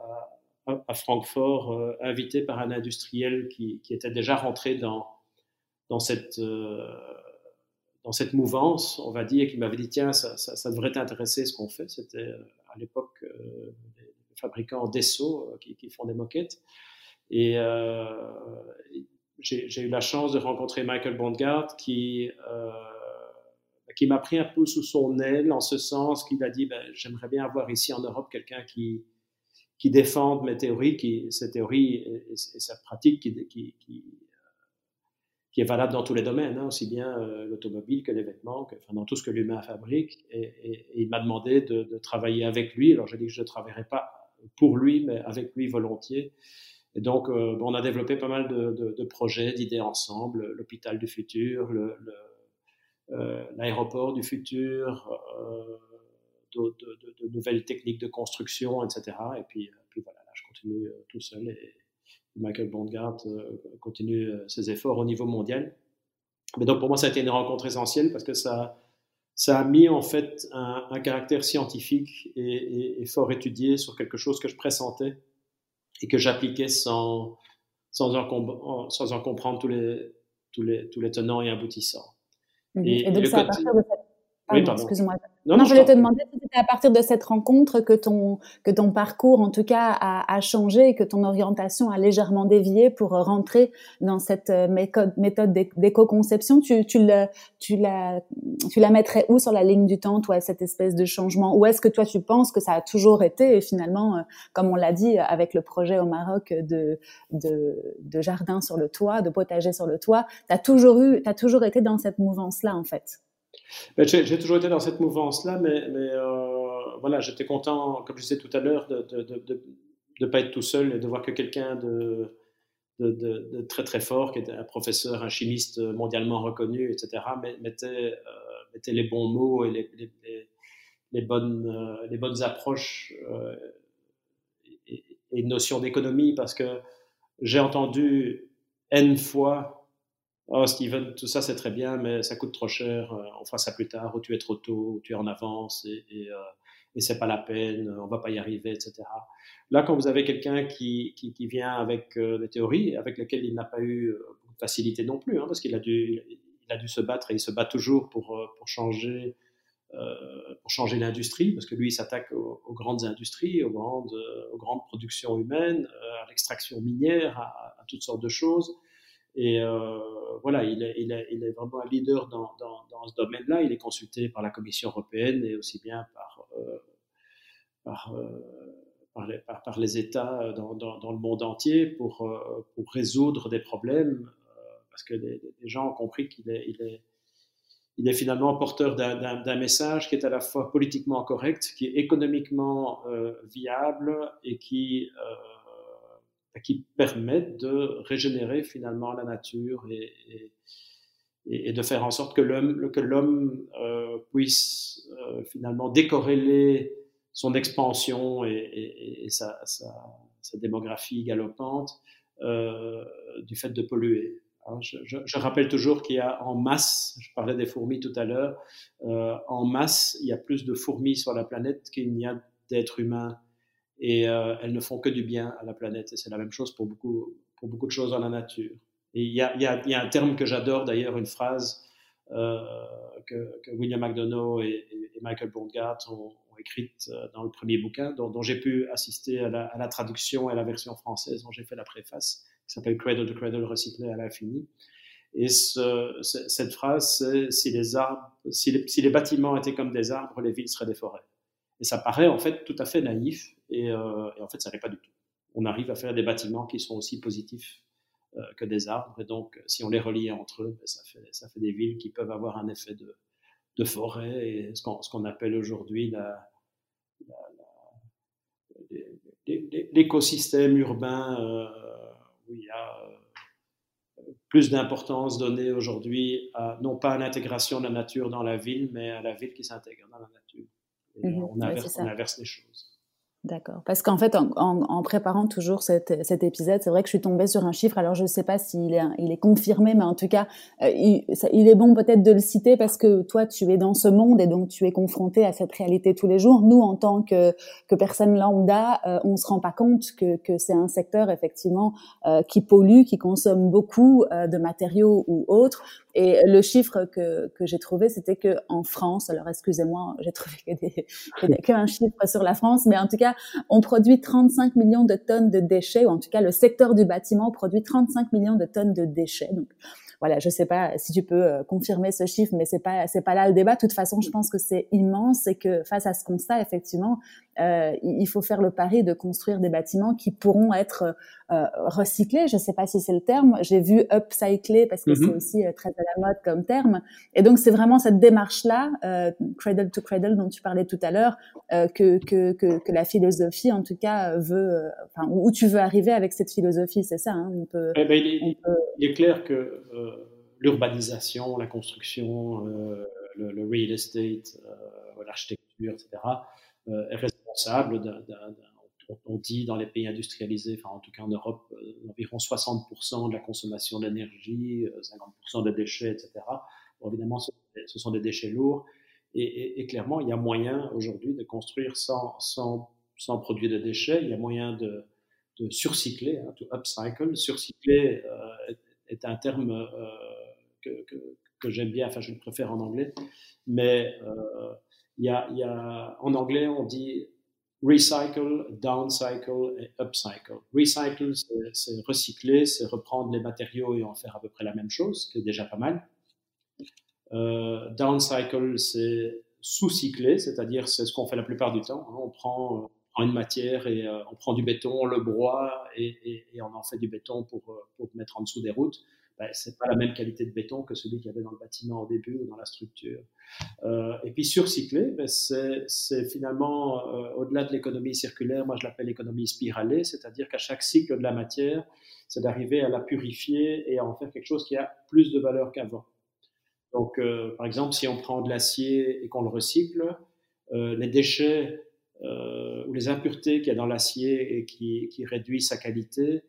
à, Francfort, invité par un industriel qui, qui, était déjà rentré dans, dans cette dans cette mouvance, on va dire, qui m'avait dit tiens, ça, ça, devrait t'intéresser ce qu'on fait. C'était euh, à l'époque euh, les fabricants d'Esso euh, qui, font des moquettes. Et j'ai eu la chance de rencontrer Michael Bondgard qui, qui m'a pris un peu sous son aile en ce sens qu'il a dit ben, j'aimerais bien avoir ici en Europe quelqu'un qui, qui défende mes théories, qui, ces théories et, cette pratique qui, qui, qui qui est valable dans tous les domaines, hein, aussi bien euh, l'automobile que les vêtements, enfin, dans tout ce que l'humain fabrique. Et, il m'a demandé de, de, travailler avec lui. Alors j'ai dit que je ne travaillerai pas pour lui, mais avec lui volontiers. Et donc, euh, on a développé pas mal de, projets, d'idées ensemble, l'hôpital du futur, euh, l'aéroport euh, du futur, de, nouvelles techniques de construction, etc. Et puis, voilà, là, je continue tout seul et, Michael Bondgart euh, continue euh, ses efforts au niveau mondial. Mais donc pour moi, ça a été une rencontre essentielle parce que ça, ça a mis en fait un, caractère scientifique et, fort étudié sur quelque chose que je pressentais et que j'appliquais sans, sans, en, sans en comprendre tous les, tous, les, tous les tenants et aboutissants. Mhm. Et, donc, c'est à partir de Excuse-moi. Non, je voulais te demander si c'était à partir de cette rencontre que ton, que ton parcours, en tout cas, a, a changé et que ton orientation a légèrement dévié pour rentrer dans cette euh, méthode, d'éco-conception. Tu, tu, la, tu, la, tu la mettrais où sur la ligne du temps, toi, cette espèce de changement? Ou est-ce que toi, tu penses que ça a toujours été, et finalement, euh, comme on l'a dit avec le projet au Maroc de, de, de jardin sur le toit, de potager sur le toit, tu as toujours eu, tu as toujours été dans cette mouvance-là, en fait? J'ai toujours été dans cette mouvance-là, mais, euh, voilà, j'étais content, comme je disais tout à l'heure, de, ne pas être tout seul et de voir que quelqu'un de, très très fort, qui était un professeur, un chimiste mondialement reconnu, etc., mettait, euh, mettait les bons mots et les, euh, bonnes approches et, et, une notion d'économie, parce que j'ai entendu N fois, oh Steven, tout ça c'est très bien, mais ça coûte trop cher, on fera ça plus tard, ou tu es trop tôt, ou tu es en avance, et, et, et c'est pas la peine, on va pas y arriver, etc. Là, quand vous avez quelqu'un qui, qui, vient avec euh, des théories avec lesquelles il n'a pas eu euh, de facilité non plus, hein, parce qu'il a dû, il a dû se battre et il se bat toujours pour, euh, pour changer, euh, pour changer l'industrie, parce que lui, il s'attaque aux, grandes industries, aux grandes, aux grandes productions humaines, à l'extraction minière, à, toutes sortes de choses. Et euh, voilà, il est, vraiment un leader dans, ce domaine-là. Il est consulté par la Commission européenne et aussi bien par, euh, par, par, les, États dans, le monde entier pour, résoudre des problèmes, parce que les, gens ont compris qu'il est, il est, il est finalement porteur d'un message qui est à la fois politiquement correct, qui est économiquement euh, viable et qui euh, qui permettent de régénérer finalement la nature et, de faire en sorte que l'homme euh, puisse euh, finalement décorréler son expansion et, sa, démographie galopante euh, du fait de polluer. Hein, je, rappelle toujours qu'il y a en masse, je parlais des fourmis tout à l'heure, en masse, il y a plus de fourmis sur la planète qu'il n'y a d'êtres humains et euh, elles ne font que du bien à la planète. Et c'est la même chose pour beaucoup, pour beaucoup de choses dans la nature. Et il y a, un terme que j'adore d'ailleurs, une phrase euh, que, William McDonough et, Michael Bondgart ont, écrite euh, dans le premier bouquin, dont, j'ai pu assister à la, traduction et à la version française dont j'ai fait la préface, qui s'appelle Cradle to Cradle recyclé à l'infini. Et ce, cette phrase, c'est si les, si les bâtiments étaient comme des arbres, les villes seraient des forêts. Et ça paraît en fait tout à fait naïf, et, euh, et en fait ça n'est pas du tout. On arrive à faire des bâtiments qui sont aussi positifs euh, que des arbres, et donc si on les relie entre eux, ben, ça, fait, ça fait des villes qui peuvent avoir un effet de, de forêt, et ce qu'on qu appelle aujourd'hui la, l'écosystème urbain euh, où il y a plus d'importance donnée aujourd'hui à, non pas à l'intégration de la nature dans la ville, mais à la ville qui s'intègre dans la nature. Mmh on, inverse, ouais, on, inverse, les choses. D'accord. Parce qu'en fait, en, en, en, préparant toujours cet, épisode, c'est vrai que je suis tombée sur un chiffre. Alors, je ne sais pas s'il est, il est confirmé, mais en tout cas, euh, il, est bon peut-être de le citer parce que toi, tu es dans ce monde et donc tu es confronté à cette réalité tous les jours. Nous, en tant que, que personne lambda, euh, on se rend pas compte que, que c'est un secteur effectivement euh, qui pollue, qui consomme beaucoup euh, de matériaux ou autres. Et le chiffre que, que j'ai trouvé, c'était que en France, alors excusez-moi, j'ai trouvé que, des, que un chiffre sur la France, mais en tout cas, on produit 35 millions de tonnes de déchets, ou en tout cas, le secteur du bâtiment produit 35 millions de tonnes de déchets. Voilà, je sais pas si tu peux euh, confirmer ce chiffre, mais c'est pas c'est pas là le débat. De toute façon, je pense que c'est immense et que face à ce constat, effectivement, euh, il faut faire le pari de construire des bâtiments qui pourront être euh, recyclés. Je sais pas si c'est le terme. J'ai vu upcycler parce que mm -hmm. c'est aussi euh, très à la mode comme terme. Et donc c'est vraiment cette démarche là, euh, cradle to cradle dont tu parlais tout à l'heure, euh, que, que, que que la philosophie en tout cas veut, enfin où tu veux arriver avec cette philosophie, c'est ça. Hein, on peut, eh ben, il, est, on peut... il, est, clair que l'urbanisation, la construction, le, le, real estate, l'architecture, etc. est responsable d'un, on dit dans les pays industrialisés, enfin en tout cas en Europe, euh, environ 60% de la consommation d'énergie, 50% des déchets, etc. Bon, évidemment, ce, sont des déchets lourds. Et, clairement, il y a moyen aujourd'hui de construire sans, sans, produit de déchets. Il y a moyen de, surcycler, hein, to upcycle. Surcycler euh, est, un terme euh, que, j'aime bien, enfin je le préfère en anglais. Mais euh, il y a, en anglais, on dit recycle, downcycle et upcycle. Recycle, c'est recycler, c'est reprendre les matériaux et en faire à peu près la même chose, qui est déjà pas mal. Euh, downcycle, c'est sous-cycler, c'est-à-dire c'est ce qu'on fait la plupart du temps. Hein. On, prend, prend, une matière et euh, on prend du béton, on le broie et, on en fait du béton pour, euh, pour mettre en dessous des routes. Ben, c'est pas la même qualité de béton que celui qu'il y avait dans le bâtiment au début ou dans la structure. Euh, et puis surcycler, ben, c'est finalement, euh, au-delà de l'économie circulaire, moi je l'appelle l'économie spiralée, c'est-à-dire qu'à chaque cycle de la matière, c'est d'arriver à la purifier et à en faire quelque chose qui a plus de valeur qu'avant. Donc, euh, par exemple, si on prend de l'acier et qu'on le recycle, euh, les déchets euh, ou les impuretés qu'il y a dans l'acier et qui, qui réduisent sa qualité,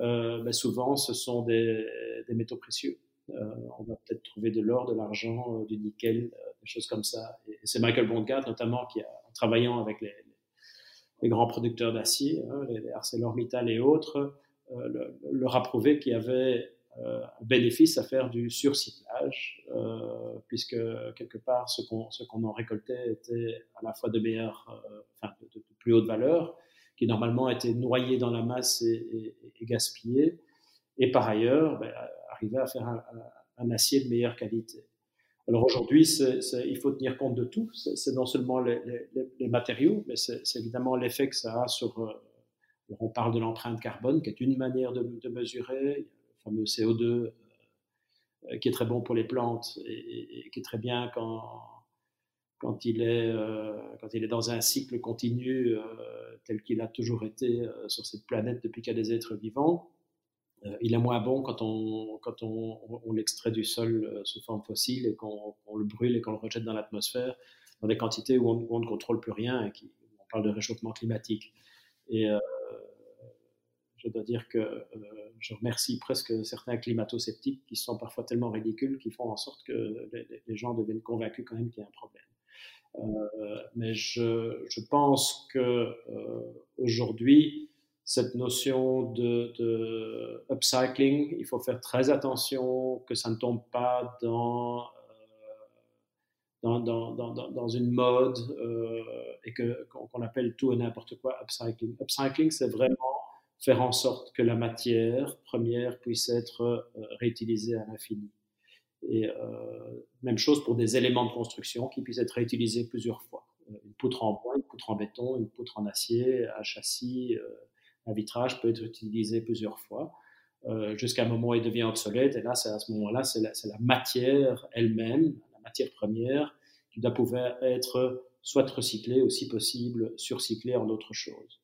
euh, ben souvent ce sont des, métaux précieux. Euh, on va peut-être trouver de l'or, de l'argent, du nickel, des choses comme ça. Et c'est Michael Bondgard notamment qui, a, en travaillant avec les, grands producteurs d'acier, hein, les, ArcelorMittal et autres, euh, leur a prouvé qu'il y avait euh, un bénéfice à faire du surcyclage, euh, puisque quelque part, ce qu'on qu'on en récoltait était à la fois de meilleure, euh, enfin, de, de, plus haute valeur, qui normalement était noyé dans la masse et, et, et gaspillé, et par ailleurs, ben, arriver à faire un, acier de meilleure qualité. Alors aujourd'hui, il faut tenir compte de tout. C'est non seulement les, matériaux, mais c'est évidemment l'effet que ça a sur. on parle de l'empreinte carbone, qui est une manière de, de mesurer fameux CO2 euh, qui est très bon pour les plantes et, qui est très bien quand, quand, il est, euh, quand il est dans un cycle continu euh, tel qu'il a toujours été euh, sur cette planète depuis qu'il y a des êtres vivants. Euh, il est moins bon quand on, quand on, on l'extrait du sol euh, sous forme fossile et qu'on le brûle et qu'on le rejette dans l'atmosphère dans des quantités où on, où on, ne contrôle plus rien et qui, on parle de réchauffement climatique. Et je dois dire que euh, je remercie presque certains climato-sceptiques qui sont parfois tellement ridicules qu'ils font en sorte que les, gens deviennent convaincus quand même qu'il y a un problème. Euh, mais je, pense que euh, aujourd'hui, cette notion de, upcycling, il faut faire très attention que ça ne tombe pas dans dans, dans, dans, dans, une mode euh, et que qu'on appelle tout et n'importe quoi upcycling. Upcycling, c'est vraiment faire en sorte que la matière première puisse être euh, réutilisée à l'infini. Et euh, même chose pour des éléments de construction qui puissent être réutilisés plusieurs fois. Euh, une poutre en bois, une poutre en béton, une poutre en acier, un châssis, un vitrage peut être utilisé plusieurs fois euh, jusqu'à un moment où il devient obsolète. Et là, c'est à ce moment-là, c'est la, la, matière elle-même, la matière première, qui doit pouvoir être soit recyclée ou si possible surcyclée en autre chose.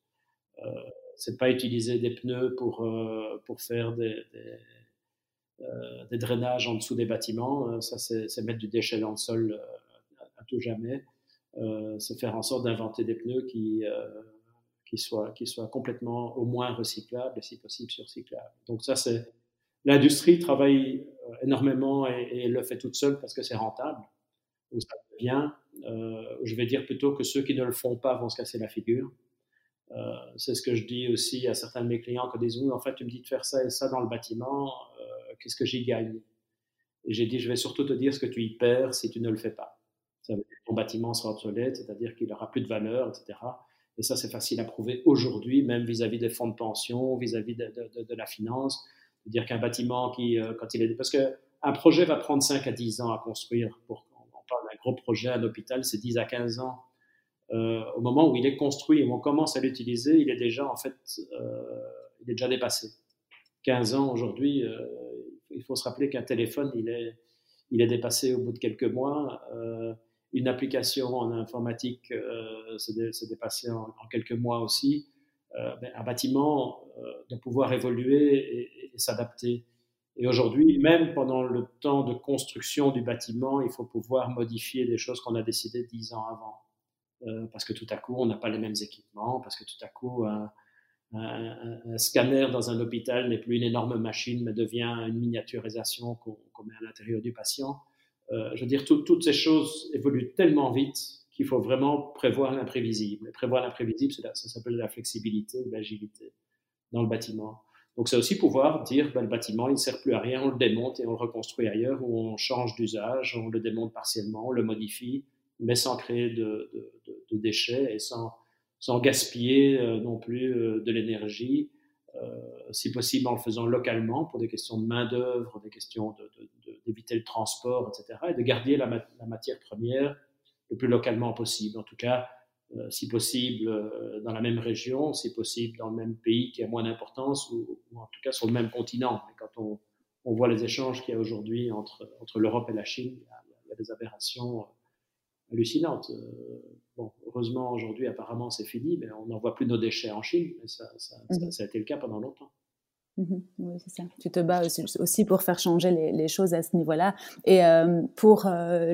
Euh, c'est pas utiliser des pneus pour, euh, pour faire des, des, euh, des, drainages en dessous des bâtiments. Euh, ça, c'est mettre du déchet dans le sol à, à tout jamais. c'est faire en sorte d'inventer des pneus qui, qui, soient, qui soient complètement au moins recyclables et si possible surcyclables. Donc ça, c'est l'industrie travaille énormément et, et, le fait toute seule parce que c'est rentable ça devient. Euh, je vais dire plutôt que ceux qui ne le font pas vont se casser la figure. Euh, c'est ce que je dis aussi à certains de mes clients quand ils disent, en fait, tu me dis de faire ça et ça dans le bâtiment, euh, qu'est-ce que j'y gagne? Et j'ai dit, je vais surtout te dire ce que tu y perds si tu ne le fais pas. Ça veut dire que ton bâtiment sera obsolète, c'est-à-dire qu'il n'aura plus de valeur, etc. Et ça, c'est facile à prouver aujourd'hui, même vis-à-vis -vis des fonds de pension, vis-à-vis -vis de, de, de, la finance. dire qu'un bâtiment qui, euh, quand il est... Parce qu'un projet va prendre 5 à 10 ans à construire. Pour, on parle d'un gros projet à l'hôpital, c'est 10 à 15 ans euh, au moment où il est construit et où on commence à l'utiliser, il est déjà en fait, euh, il est déjà dépassé. 15 ans aujourd'hui, euh, il faut se rappeler qu'un téléphone, il est, il est dépassé au bout de quelques mois. Euh, une application en informatique euh, s'est dépassé en, en, quelques mois aussi. Euh, ben, un bâtiment doit pouvoir évoluer et, et s'adapter. Et aujourd'hui, même pendant le temps de construction du bâtiment, il faut pouvoir modifier des choses qu'on a décidées dix ans avant. Euh, parce que tout à coup, on n'a pas les mêmes équipements, parce que tout à coup, un, scanner dans un hôpital n'est plus une énorme machine, mais devient une miniaturisation qu'on qu met à l'intérieur du patient. Euh, je veux dire, tout, toutes ces choses évoluent tellement vite qu'il faut vraiment prévoir l'imprévisible. Prévoir l'imprévisible, ça s'appelle la flexibilité ou l'agilité dans le bâtiment. Donc, c'est aussi pouvoir dire, ben, le bâtiment, il ne sert plus à rien, on le démonte et on le reconstruit ailleurs, ou on change d'usage, on le démonte partiellement, on le modifie, mais sans créer de, déchets et sans, gaspiller euh, non plus euh, de l'énergie, euh, si possible en le faisant localement pour des questions de main-d'œuvre, des questions d'éviter le transport, etc., et de garder la, matière première le plus localement possible. En tout cas, si possible dans la même région, si possible dans le même pays qui a moins d'importance, ou, en tout cas sur le même continent. Et quand on, voit les échanges qu'il y a aujourd'hui entre l'Europe et la Chine. Il y, a, des aberrations hallucinantes. Bon, heureusement, aujourd'hui, apparemment, c'est fini, mais on n'envoie plus nos déchets en Chine. Mais ça, mhm. ça a été le cas pendant longtemps. Mhm. oui, c'est ça. Tu te bats aussi, pour faire changer les, choses à ce niveau-là. Et euh, pour euh,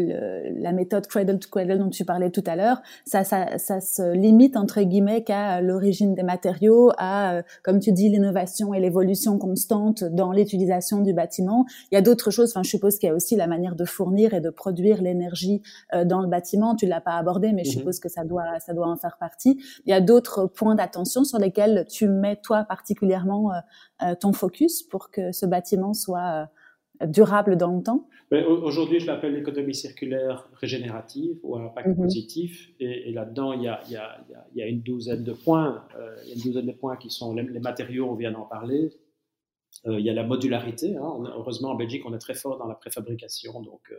la méthode cradle to cradle dont tu parlais tout à l'heure, ça, ça, ça, se limite entre guillemets qu'à l'origine des matériaux, à, euh, comme tu dis, l'innovation et l'évolution constante dans l'utilisation du bâtiment. Il y a d'autres choses. Enfin, je suppose qu'il y a aussi la manière de fournir et de produire l'énergie dans le bâtiment. Tu l'as pas abordé, mais je mhm. suppose que ça doit, ça doit en faire partie. Il y a d'autres points d'attention sur lesquels tu mets toi particulièrement euh, ton focus pour que ce bâtiment soit euh, durable dans le temps? Aujourd'hui, je l'appelle l'économie circulaire régénérative ou impact mhm. positif. Et, là-dedans, il, il, il y, a, une douzaine de points. Euh, il y a une douzaine de points qui sont les, matériaux, on vient d'en parler. il y a la modularité. Hein. heureusement, en Belgique, on est très fort dans la préfabrication. Donc,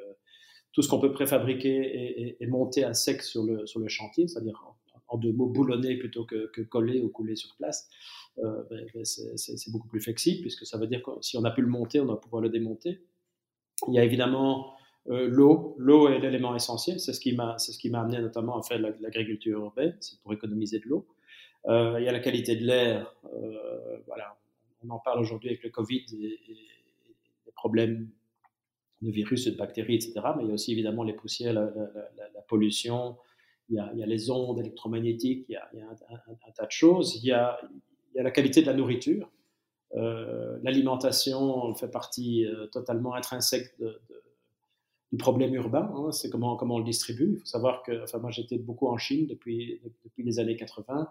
tout ce qu'on peut préfabriquer est, monté à sec sur le, sur le chantier, c'est-à-dire en, deux mots, boulonner plutôt que, que coller ou couler sur place. Euh, ben, ben, c'est beaucoup plus flexible, puisque ça veut dire que si on a pu le monter, on doit pouvoir le démonter. Il y a évidemment euh, l'eau. L'eau est l'élément essentiel. C'est ce qui m'a, c'est ce qui m'a amené notamment à faire l'agriculture urbaine. C'est pour économiser de l'eau. Euh, il y a la qualité de l'air. voilà, on en parle aujourd'hui avec le Covid et, les problèmes de virus et de bactéries, etc. Mais il y a aussi évidemment les poussières, la, pollution. Il y, a, il y, a, les ondes électromagnétiques. Il y a, il y a un, un, tas de choses. Il y a, il y a la qualité de la nourriture. Euh, l'alimentation fait partie euh, totalement intrinsèque du problème urbain. Hein. c'est comment, comment on le distribue. Il faut savoir que, enfin, moi j'étais beaucoup en Chine depuis, depuis les années 80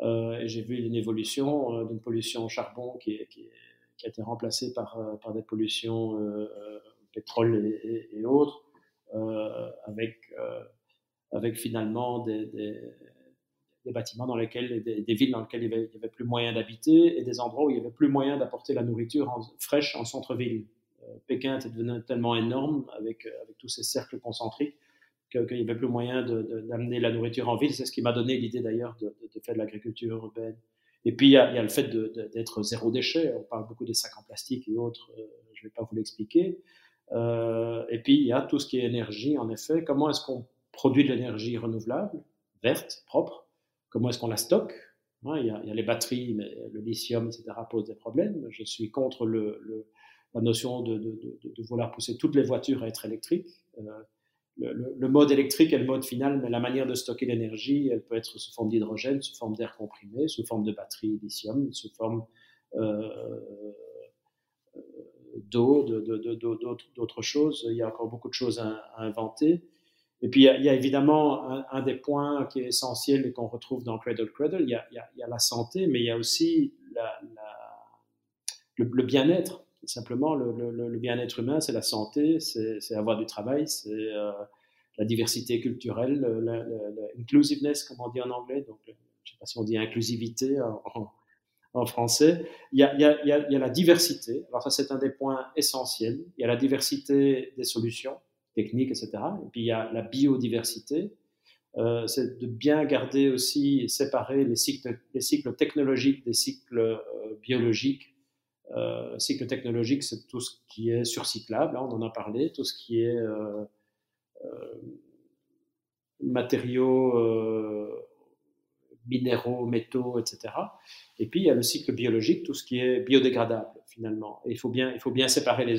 euh, et j'ai vu une évolution d'une pollution charbon qui, a été remplacée par, par des pollutions pétrole et, autres, avec, avec finalement des bâtiments dans lesquels, des, villes dans lesquelles il n'y avait, plus moyen d'habiter et des endroits où il n'y avait plus moyen d'apporter la nourriture fraîche en centre-ville. Euh, Pékin était devenu tellement énorme avec, euh, tous ces cercles concentriques qu'il n'y avait plus moyen d'amener la nourriture en ville. C'est ce qui m'a donné l'idée d'ailleurs de, faire de l'agriculture urbaine. Et puis il y, a, le fait d'être zéro déchet. On parle beaucoup des sacs en plastique et autres, euh, je ne vais pas vous l'expliquer. et puis il y a tout ce qui est énergie, en effet. Comment est-ce qu'on produit de l'énergie renouvelable, verte, propre? Comment est-ce qu'on la stocke il, y a, les batteries, mais le lithium, etc., pose des problèmes. Je suis contre la notion de, de, vouloir pousser toutes les voitures à être électriques. Euh, le, mode électrique est le mode final, mais la manière de stocker l'énergie, elle peut être sous forme d'hydrogène, sous forme d'air comprimé, sous forme de batterie lithium, sous forme euh, euh, d'eau, d'autres choses. Il y a encore beaucoup de choses à inventer. Et puis, il y a, évidemment un, des points qui est essentiel et qu'on retrouve dans Cradle Cradle, il y, a, il y, a, la santé, mais il y a aussi la, le, bien-être. Simplement, le, le bien-être humain, c'est la santé, c'est avoir du travail, c'est euh, la diversité culturelle, l'inclusiveness, comme on dit en anglais. Donc, je ne sais pas si on dit inclusivité en, en français. Il y, a, il, y a, il y a la diversité. Alors, ça, c'est un des points essentiels. Il y a la diversité des solutions techniques, etc. Et puis il y a la biodiversité. Euh, c'est de bien garder aussi, séparer les cycles, les cycles technologiques des cycles euh, biologiques. Euh, cycle technologique, c'est tout ce qui est surcyclable, hein, on en a parlé, tout ce qui est euh, matériaux minéraux, métaux, etc. Et puis il y a le cycle biologique, tout ce qui est biodégradable finalement. Et il faut bien, il faut bien séparer les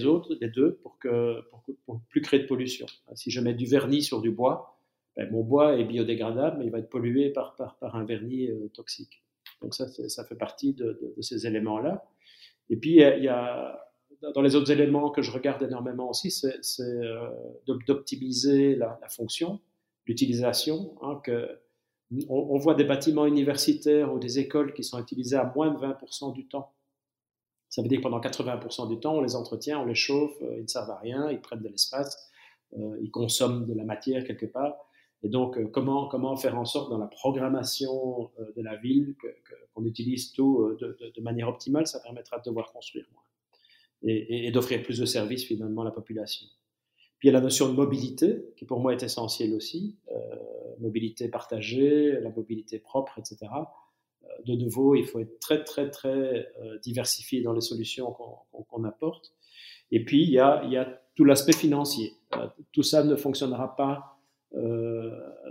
deux, pour que pour, plus créer de pollution. Si je mets du vernis sur du bois, ben, mon bois est biodégradable, mais il va être pollué par, par, un vernis euh, toxique. Donc ça, ça fait partie de, ces éléments-là. Et puis il y, a, dans les autres éléments que je regarde énormément aussi, c'est euh, d'optimiser la, la, fonction, l'utilisation, hein, que on, voit des bâtiments universitaires ou des écoles qui sont utilisés à moins de 20% du temps. Ça veut dire que pendant 80% du temps, on les entretient, on les chauffe, euh, ils ne servent à rien, ils prennent de l'espace, euh, ils consomment de la matière quelque part. Et donc, euh, comment, comment faire en sorte dans la programmation de la ville qu'on utilise tout de, manière optimale, ça permettra de devoir construire moins et d'offrir plus de services finalement à la population. Puis il y a la notion de mobilité, qui pour moi est essentielle aussi mobilité partagée, la mobilité propre, etc. Euh, de nouveau, il faut être très, très, très euh, diversifié dans les solutions qu'on qu'on apporte. Et puis, il y a, il y a tout l'aspect financier. tout ça ne fonctionnera pas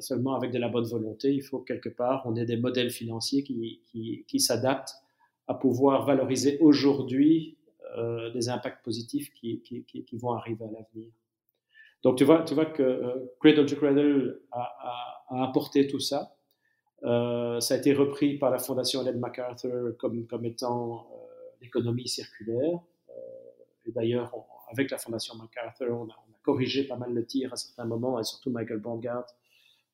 seulement avec de la bonne volonté. Il faut quelque part, on ait des modèles financiers qui, qui, qui s'adaptent à pouvoir valoriser aujourd'hui euh, des impacts positifs qui, qui, vont arriver à l'avenir. Donc tu vois, tu vois que euh, Cradle to Cradle a, a, a apporté tout ça. Euh, ça a été repris par la Fondation Ellen MacArthur comme, comme étant euh, l'économie circulaire. Euh, et d'ailleurs, avec la Fondation MacArthur, on a, on a, corrigé pas mal le tir à certains moments, et surtout Michael Bongard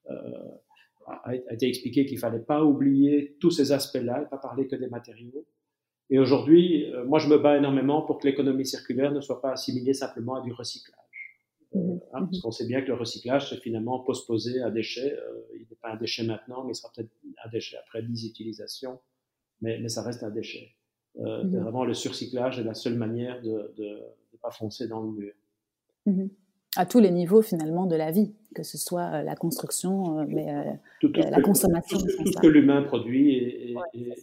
a, a, été expliqué qu'il fallait pas oublier tous ces aspects-là pas parler que des matériaux. Et aujourd'hui, euh, moi, je me bats énormément pour que l'économie circulaire ne soit pas assimilée simplement à du recyclage. Euh, mmh hein, parce mmh qu'on sait bien que le recyclage, c'est finalement postposé à déchet. Euh, il n'est pas un déchet maintenant, mais il sera peut-être un déchet après 10 utilisations, mais, mais ça reste un déchet. Euh, mmh Vraiment, le surcyclage est la seule manière de ne pas foncer dans le mur. Mmh à tous les niveaux finalement de la vie, que ce soit la construction, mais tout, tout la consommation. Tout, tout ce que l'humain produit et, et, ouais,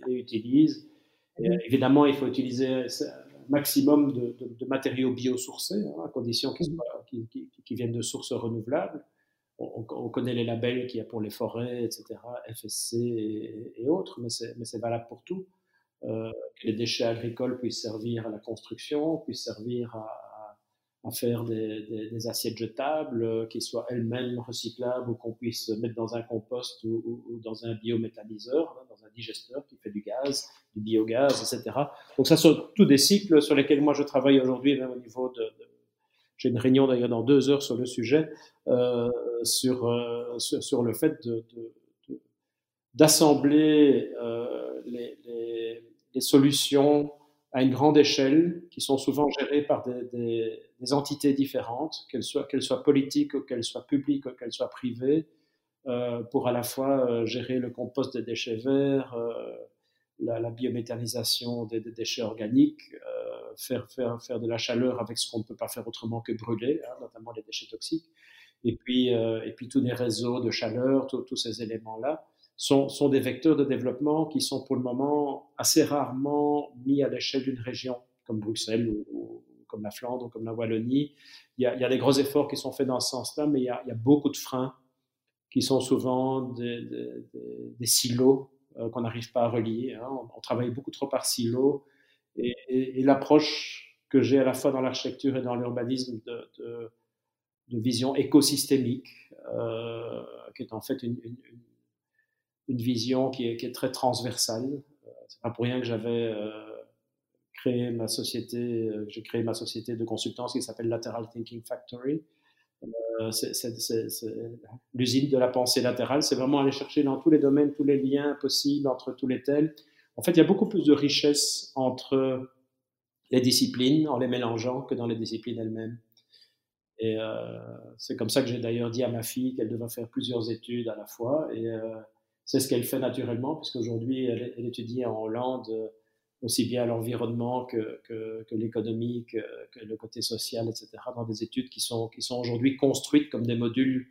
et utilise euh, évidemment, il faut utiliser maximum de, de, de matériaux biosourcés, hein, à condition qu'ils qu qu viennent de sources renouvelables. On, on, connaît les labels qu'il y a pour les forêts, etc., FSC et, et autres, mais c'est valable pour tout. Euh, que les déchets agricoles puissent servir à la construction, puissent servir à, à faire des, des, des, assiettes jetables euh, qui soient elles-mêmes recyclables ou qu'on puisse mettre dans un compost ou, ou, ou dans un biométhaniseur, hein, dans un digesteur qui fait du gaz, du biogaz, etc. Donc ça sont tous des cycles sur lesquels moi je travaille aujourd'hui, même au niveau de, de j'ai une réunion d'ailleurs dans deux heures sur le sujet, euh, sur, euh, sur, le fait de, d'assembler euh, les, les, les solutions à une grande échelle, qui sont souvent gérées par des, entités différentes, qu'elles soient, politiques qu'elles soient publiques qu'elles soient privées, euh, pour à la fois euh, gérer le compost des déchets verts, euh, la, biométhanisation des, déchets organiques, faire, faire, faire de la chaleur avec ce qu'on ne peut pas faire autrement que brûler, hein, notamment les déchets toxiques, et puis, et puis tous les réseaux de chaleur, tous ces éléments-là sont, des vecteurs de développement qui sont pour le moment assez rarement mis à l'échelle d'une région comme Bruxelles ou, comme la Flandre ou comme la Wallonie. Il y, a, des gros efforts qui sont faits dans ce sens-là, mais il y, a, beaucoup de freins qui sont souvent des, silos euh, qu'on n'arrive pas à relier. Hein. On, travaille beaucoup trop par silos et, l'approche que j'ai à la fois dans l'architecture et dans l'urbanisme de, vision écosystémique, euh, qui est en fait une vision qui est, très transversale. Euh, c'est pas pour rien que j'avais euh, créé ma société, euh, j'ai créé ma société de consultance qui s'appelle Lateral Thinking Factory. L'usine de la pensée latérale. C'est vraiment aller chercher dans tous les domaines tous les liens possibles entre tous les tels. En fait, il y a beaucoup plus de richesse entre les disciplines en les mélangeant que dans les disciplines elles-mêmes. Et c'est comme ça que j'ai d'ailleurs dit à ma fille qu'elle devait faire plusieurs études à la fois. C'est ce qu'elle fait naturellement, puisqu'aujourd'hui, elle, elle étudie en Hollande euh, aussi bien l'environnement que, que, l'économie, que, le côté social, etc., dans des études qui sont, qui sont aujourd'hui construites comme des modules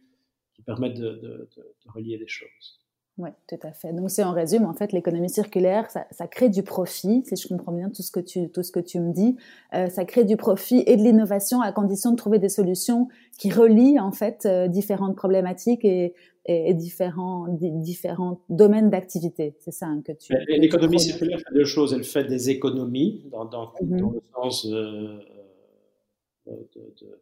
qui permettent de, de relier des choses. Oui, tout à fait. Donc, c'est en résumé, en fait, l'économie circulaire, ça, ça, crée du profit, si je comprends bien tout ce que tu, tout ce que tu me dis. Euh, ça crée du profit et de l'innovation à condition de trouver des solutions qui relient, en fait, euh, différentes problématiques et, et, et, différents, différents domaines d'activité. C'est ça hein, que tu. L'économie circulaire fait deux choses. Elle fait des économies dans, dans, mm -hmm. dans le sens euh, de, de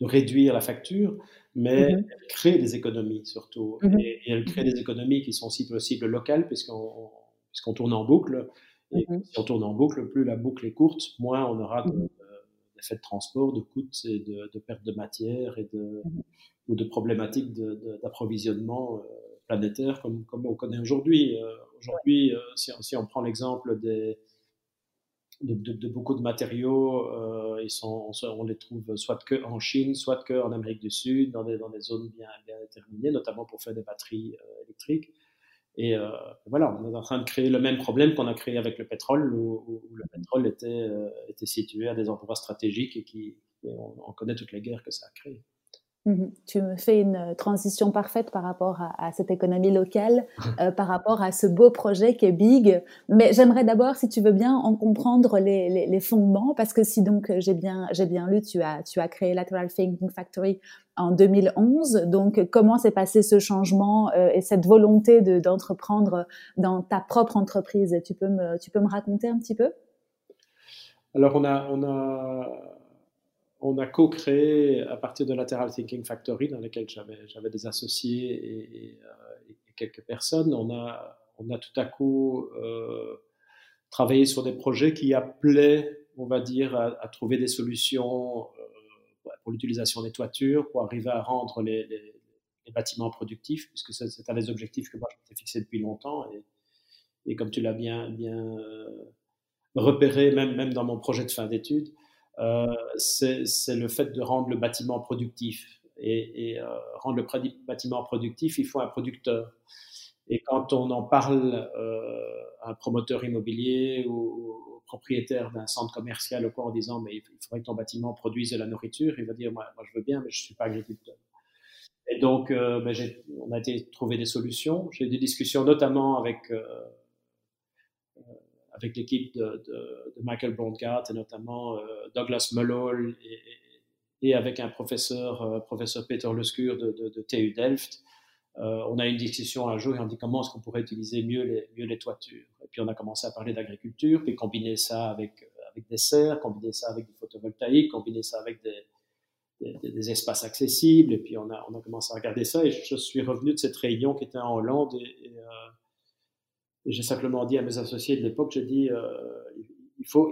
de réduire la facture, mais mmh. elle crée des économies surtout. Mmh. Et, et, elle crée des économies qui sont si possible locales, puisqu'on puisqu'on tourne en boucle. Et mmh. si on tourne en boucle, plus la boucle est courte, moins on aura d'effets de, de, transport, de coûts et de, de perte de matière et de, ou de problématiques d'approvisionnement euh, planétaire comme, comme on connaît aujourd'hui. Euh, aujourd'hui, euh, si, si, on prend l'exemple des de, de, de, beaucoup de matériaux, euh, ils sont, on, les trouve soit que en Chine, soit que en Amérique du Sud, dans des, dans des zones bien, bien déterminées, notamment pour faire des batteries euh, électriques. Et euh, voilà, on est en train de créer le même problème qu'on a créé avec le pétrole, où, où le pétrole était, euh, était situé à des endroits stratégiques et qui et on, on, connaît toutes les guerres que ça a créé. Mhm. Tu me fais une transition parfaite par rapport à, cette économie locale, (laughs) euh, par rapport à ce beau projet qui est Big. Mais j'aimerais d'abord, si tu veux bien, en comprendre les, fondements, parce que si donc j'ai bien, j'ai bien lu, tu as, tu as créé Lateral Thinking Factory en 2011. Donc, comment s'est passé ce changement euh, et cette volonté de, d'entreprendre dans ta propre entreprise? Tu peux me, tu peux me raconter un petit peu? Alors, on a, on a on a co-créé à partir de Lateral Thinking Factory, dans lequel j'avais des associés euh, et, quelques personnes. On a, tout à coup euh, travaillé sur des projets qui appelaient, on va dire, à, trouver des solutions euh, pour l'utilisation des toitures, pour arriver à rendre les, bâtiments productifs, puisque c'est un des objectifs que moi je fixé depuis longtemps. Et, et comme tu l'as bien, bien repéré, même, même dans mon projet de fin d'études, euh, c'est le fait de rendre le bâtiment productif. Et, euh, rendre le bâtiment productif, il faut un producteur. Et quand on en parle euh, à un promoteur immobilier ou, au propriétaire d'un centre commercial ou quoi en disant mais il faudrait que ton bâtiment produise de la nourriture, il va dire moi, moi je veux bien mais je suis pas agriculteur. Et donc ben, on a été trouver des solutions. J'ai eu des discussions notamment avec avec l'équipe de, Michael Blondgart et notamment euh, Douglas Mullall et, avec un professeur, euh, professeur Peter Luskur de, de, TU Delft. Euh, on a eu une discussion un jour et on dit comment est-ce qu'on pourrait utiliser mieux les, mieux les toitures. Et puis on a commencé à parler d'agriculture, puis combiner ça avec, avec des serres, combiner ça avec du photovoltaïque, combiner ça avec des, espaces accessibles. Et puis on a, on a commencé à regarder ça. Et je suis revenu de cette réunion qui était en Hollande et j'ai simplement dit à mes associés de l'époque, j'ai dit, euh, il faut,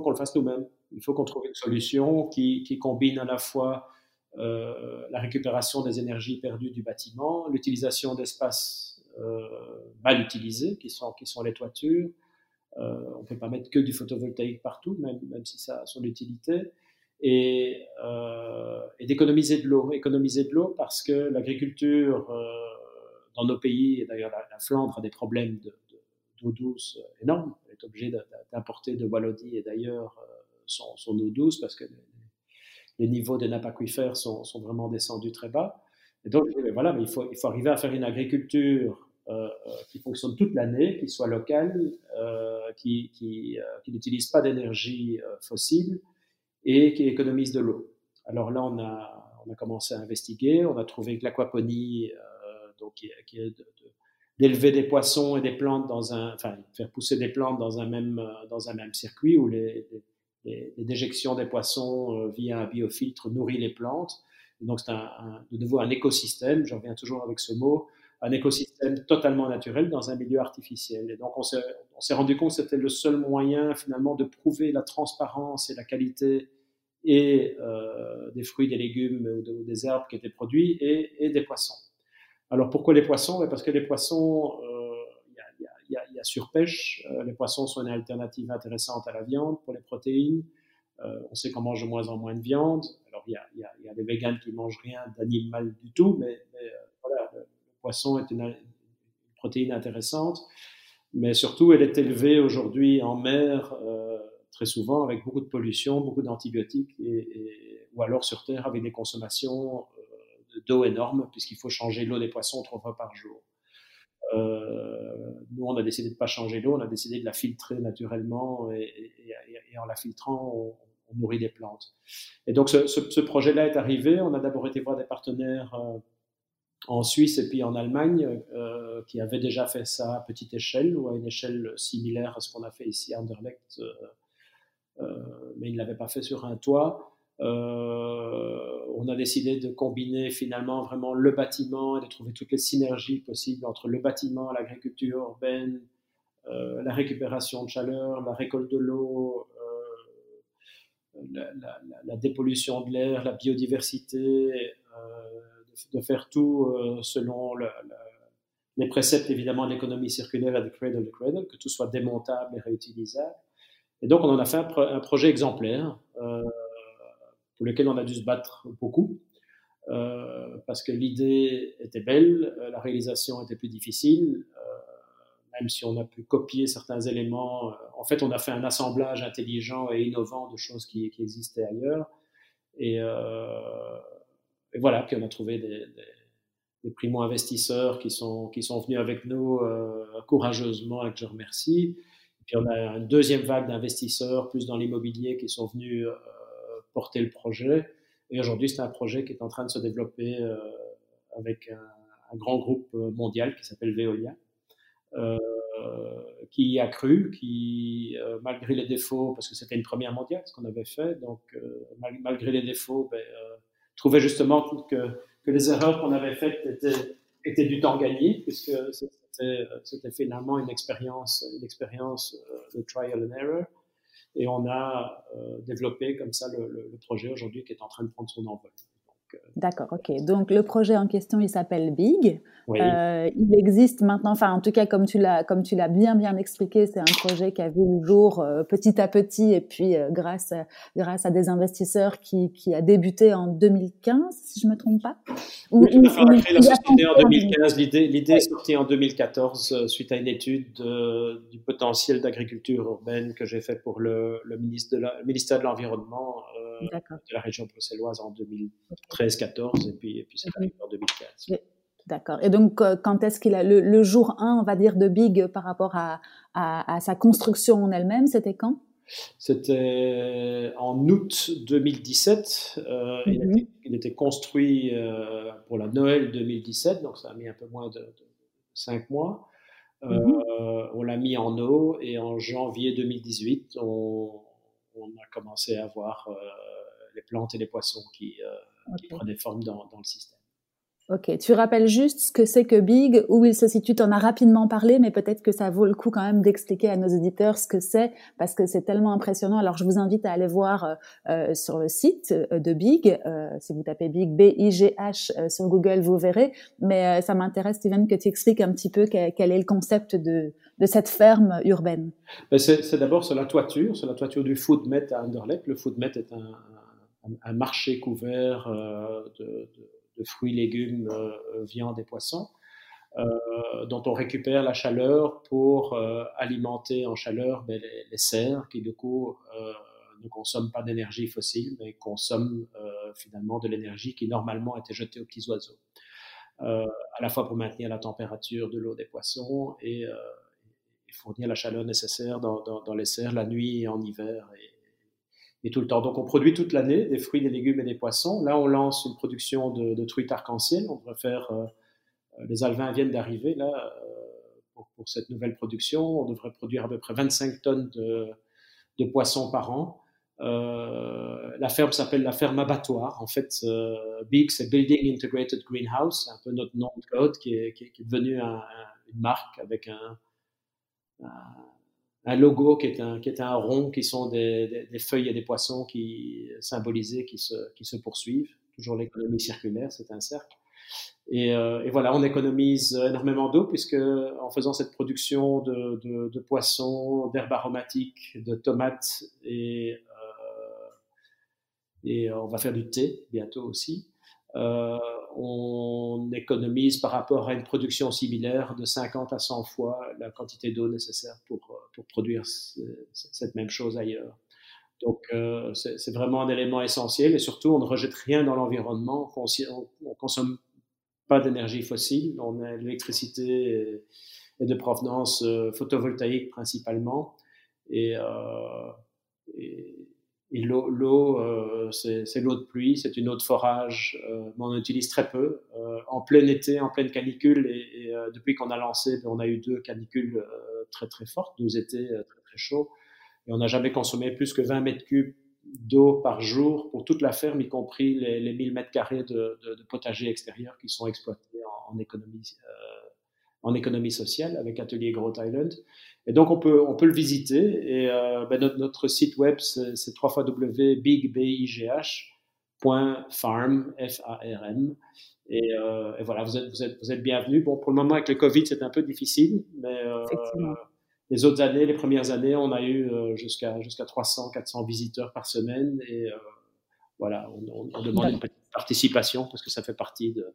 qu'on le fasse nous-mêmes. Il faut qu'on trouve une solution qui, combine à la fois euh, la récupération des énergies perdues du bâtiment, l'utilisation d'espaces euh, mal utilisés, qui sont, les toitures. On ne peut pas mettre que du photovoltaïque partout, même, si ça a son utilité. Et, d'économiser de l'eau. Économiser de l'eau parce que l'agriculture dans nos pays, et d'ailleurs la, Flandre a des problèmes de, d'eau douce énorme. Elle est obligée d'importer de Wallonie et d'ailleurs euh, son, eau douce parce que les, niveaux des nappes aquifères sont, vraiment descendus très bas. Donc, voilà, mais il faut, il faut arriver à faire une agriculture euh, euh, qui fonctionne toute l'année, qui soit locale, qui, qui, qui n'utilise pas d'énergie fossile et qui économise de l'eau. Alors là, on a, on a commencé à investiguer, on a trouvé que l'aquaponie, donc qui est de, d'élever des poissons et des plantes dans un, enfin, faire pousser des plantes dans un même, euh, dans un même circuit où les, les, les déjections des poissons euh, via un biofiltre nourrit les plantes. donc, c'est un, de nouveau un écosystème, j'en reviens toujours avec ce mot, un écosystème totalement naturel dans un milieu artificiel. Et donc, on s'est, rendu compte que c'était le seul moyen, finalement, de prouver la transparence et la qualité et euh, des fruits, des légumes ou, des herbes qui étaient produits et, et des poissons. Alors pourquoi les poissons? Parce que les poissons, euh, il y, a, surpêche. Euh, les poissons sont une alternative intéressante à la viande pour les protéines. Euh, on sait qu'on mange de moins en moins de viande. Alors il y a, des véganes qui mangent rien d'animal du tout, mais, voilà, le, poisson est une, protéine intéressante. Mais surtout, elle est élevée aujourd'hui en mer très souvent avec beaucoup de pollution, beaucoup d'antibiotiques, et, ou alors sur terre avec des consommations d'eau énorme, puisqu'il faut changer l'eau des poissons trois fois par jour. Euh, nous, on a décidé de ne pas changer l'eau, on a décidé de la filtrer naturellement et, en la filtrant, on, nourrit des plantes. Et donc, ce, projet-là est arrivé. On a d'abord été voir des partenaires euh, en Suisse et puis en Allemagne euh, qui avaient déjà fait ça à petite échelle ou à une échelle similaire à ce qu'on a fait ici à Anderlecht, mais ils ne l'avaient pas fait sur un toit. Euh, on a décidé de combiner finalement vraiment le bâtiment et de trouver toutes les synergies possibles entre le bâtiment, l'agriculture urbaine, euh, la récupération de chaleur, la récolte de l'eau, euh, la, dépollution de l'air, la biodiversité, de, faire tout selon les préceptes évidemment de l'économie circulaire et de cradle to cradle, que tout soit démontable et réutilisable. Et donc on en a fait un, projet exemplaire pour lequel on a dû se battre beaucoup, euh, parce que l'idée était belle, euh, la réalisation était plus difficile, euh, même si on a pu copier certains éléments. en fait, on a fait un assemblage intelligent et innovant de choses qui, qui existaient ailleurs. Et, et voilà, puis on a trouvé des, des, primo-investisseurs qui sont, qui sont venus avec nous courageusement et que je remercie. puis on a une deuxième vague d'investisseurs, plus dans l'immobilier, qui sont venus porter le projet. Et aujourd'hui, c'est un projet qui est en train de se développer avec un, grand groupe mondial qui s'appelle Veolia. Euh, qui a cru, qui, euh, malgré les défauts, parce que c'était une première mondiale, ce qu'on avait fait, donc euh, malgré les défauts, ben, trouvait justement que, que les erreurs qu'on avait faites étaient, étaient, du temps gagné, puisque c'était finalement une expérience, une expérience de trial and error. Et on a développé comme ça le, le projet aujourd'hui qui est en train de prendre son envol. D'accord, ok. Donc le projet en question, il s'appelle Big. Euh, il existe maintenant, enfin en tout cas comme tu l'as comme tu l'as bien bien expliqué, c'est un projet qui a vu le jour euh, petit à petit et puis euh, grâce grâce à des investisseurs qui, qui a débuté en 2015 si je me trompe pas. Ou, oui, a créé la société en 2015. L'idée l'idée est sortie en 2014 suite à une étude du potentiel d'agriculture urbaine que j'ai fait pour le, le, ministre de la, le ministère de l'environnement de la région bruxelloise en 2013-14 et puis, et puis c'est arrivé en 2015. D'accord. Et donc, euh, quand est-ce qu'il a le, jour 1, on va dire, de Big par rapport à, à, sa construction en elle-même, c'était quand? C'était en août 2017. Euh, mhm. il, était, construit euh, pour la Noël 2017, donc ça a mis un peu moins de, cinq 5 mois. Mhm. On l'a mis en eau et en janvier 2018, on, on a commencé à voir les plantes et les poissons qui, qui prenaient forme dans, dans le système. Ok, tu rappelles juste ce que c'est que Big, où il se situe, tu en as rapidement parlé, mais peut-être que ça vaut le coup quand même d'expliquer à nos éditeurs ce que c'est, parce que c'est tellement impressionnant. Alors je vous invite à aller voir euh, euh sur le site euh, de Big, euh, si vous tapez Big, B-I-G-H euh, sur Google, vous verrez. Mais ça m'intéresse, Steven, que tu expliques un petit peu quel, quel est le concept de, de cette ferme urbaine. Ben, c'est d'abord sur la toiture, sur la toiture du Foodmet à Anderlecht. Le Foodmet est un, un, marché couvert de, de fruits, légumes, euh, euh, viande et poissons, euh, dont on récupère la chaleur pour alimenter en chaleur ben, les, serres qui du coup ne consomment pas d'énergie fossile, mais consomment finalement de l'énergie qui normalement était jetée aux petits oiseaux. à la fois pour maintenir la température de l'eau des poissons et, fournir la chaleur nécessaire dans, les serres la nuit et en hiver et tout le temps. Donc on produit toute l'année des fruits, des légumes et des poissons. Là, on lance une production de, de truites arc-en-ciel. On devrait faire, euh, les alvins viennent d'arriver là euh, pour, pour, cette nouvelle production. On devrait produire à peu près 25 tonnes de, de poissons par an. Euh, la ferme s'appelle la ferme abattoir. En fait, euh, BIG, c'est Building Integrated Greenhouse, c'est un peu notre nom de code qui est, qui est, qui est devenu un, une marque avec un un logo qui est un, qui est un rond, qui sont des, des, feuilles et des poissons qui symbolisés, qui se, qui se poursuivent. Toujours l'économie circulaire, c'est un cercle. Et, euh, et, voilà, on économise énormément d'eau puisque en faisant cette production de, de, poissons, d'herbes aromatiques, de tomates et, euh, et on va faire du thé bientôt aussi. Euh, on économise par rapport à une production similaire de 50 à 100 fois la quantité d'eau nécessaire pour, euh, produire cette même chose ailleurs. Donc, euh, c'est vraiment un élément essentiel et surtout, on ne rejette rien dans l'environnement, on ne consomme pas d'énergie fossile, on a l'électricité et, de provenance photovoltaïque principalement. Et, et l'eau, euh, c'est l'eau de pluie, c'est une eau de forage, euh, mais on utilise très peu. Euh, en plein été, en pleine canicule, et, depuis qu'on a lancé, ben, on a eu deux canicules très très fortes, deux étés très très chauds, et on n'a jamais consommé plus que 20 mètres cubes d'eau par jour pour toute la ferme, y compris les, les 1000 mètres carrés de, de, de, potager extérieur qui sont exploités en, en économie en économie sociale avec Atelier Grow Island. Et donc, on peut, on peut le visiter. Et euh, ben notre, notre, site web, c'est www.bigbigh.farm, F-A-R-M. Et, euh, et, voilà, vous êtes, vous, êtes, vous êtes bienvenus. Bon, pour le moment, avec le Covid, c'est un peu difficile, mais euh, les autres années, les premières années, on a eu jusqu'à jusqu'à 300, 400 visiteurs par semaine. Et voilà, on, on demande une petite participation parce que ça fait partie de,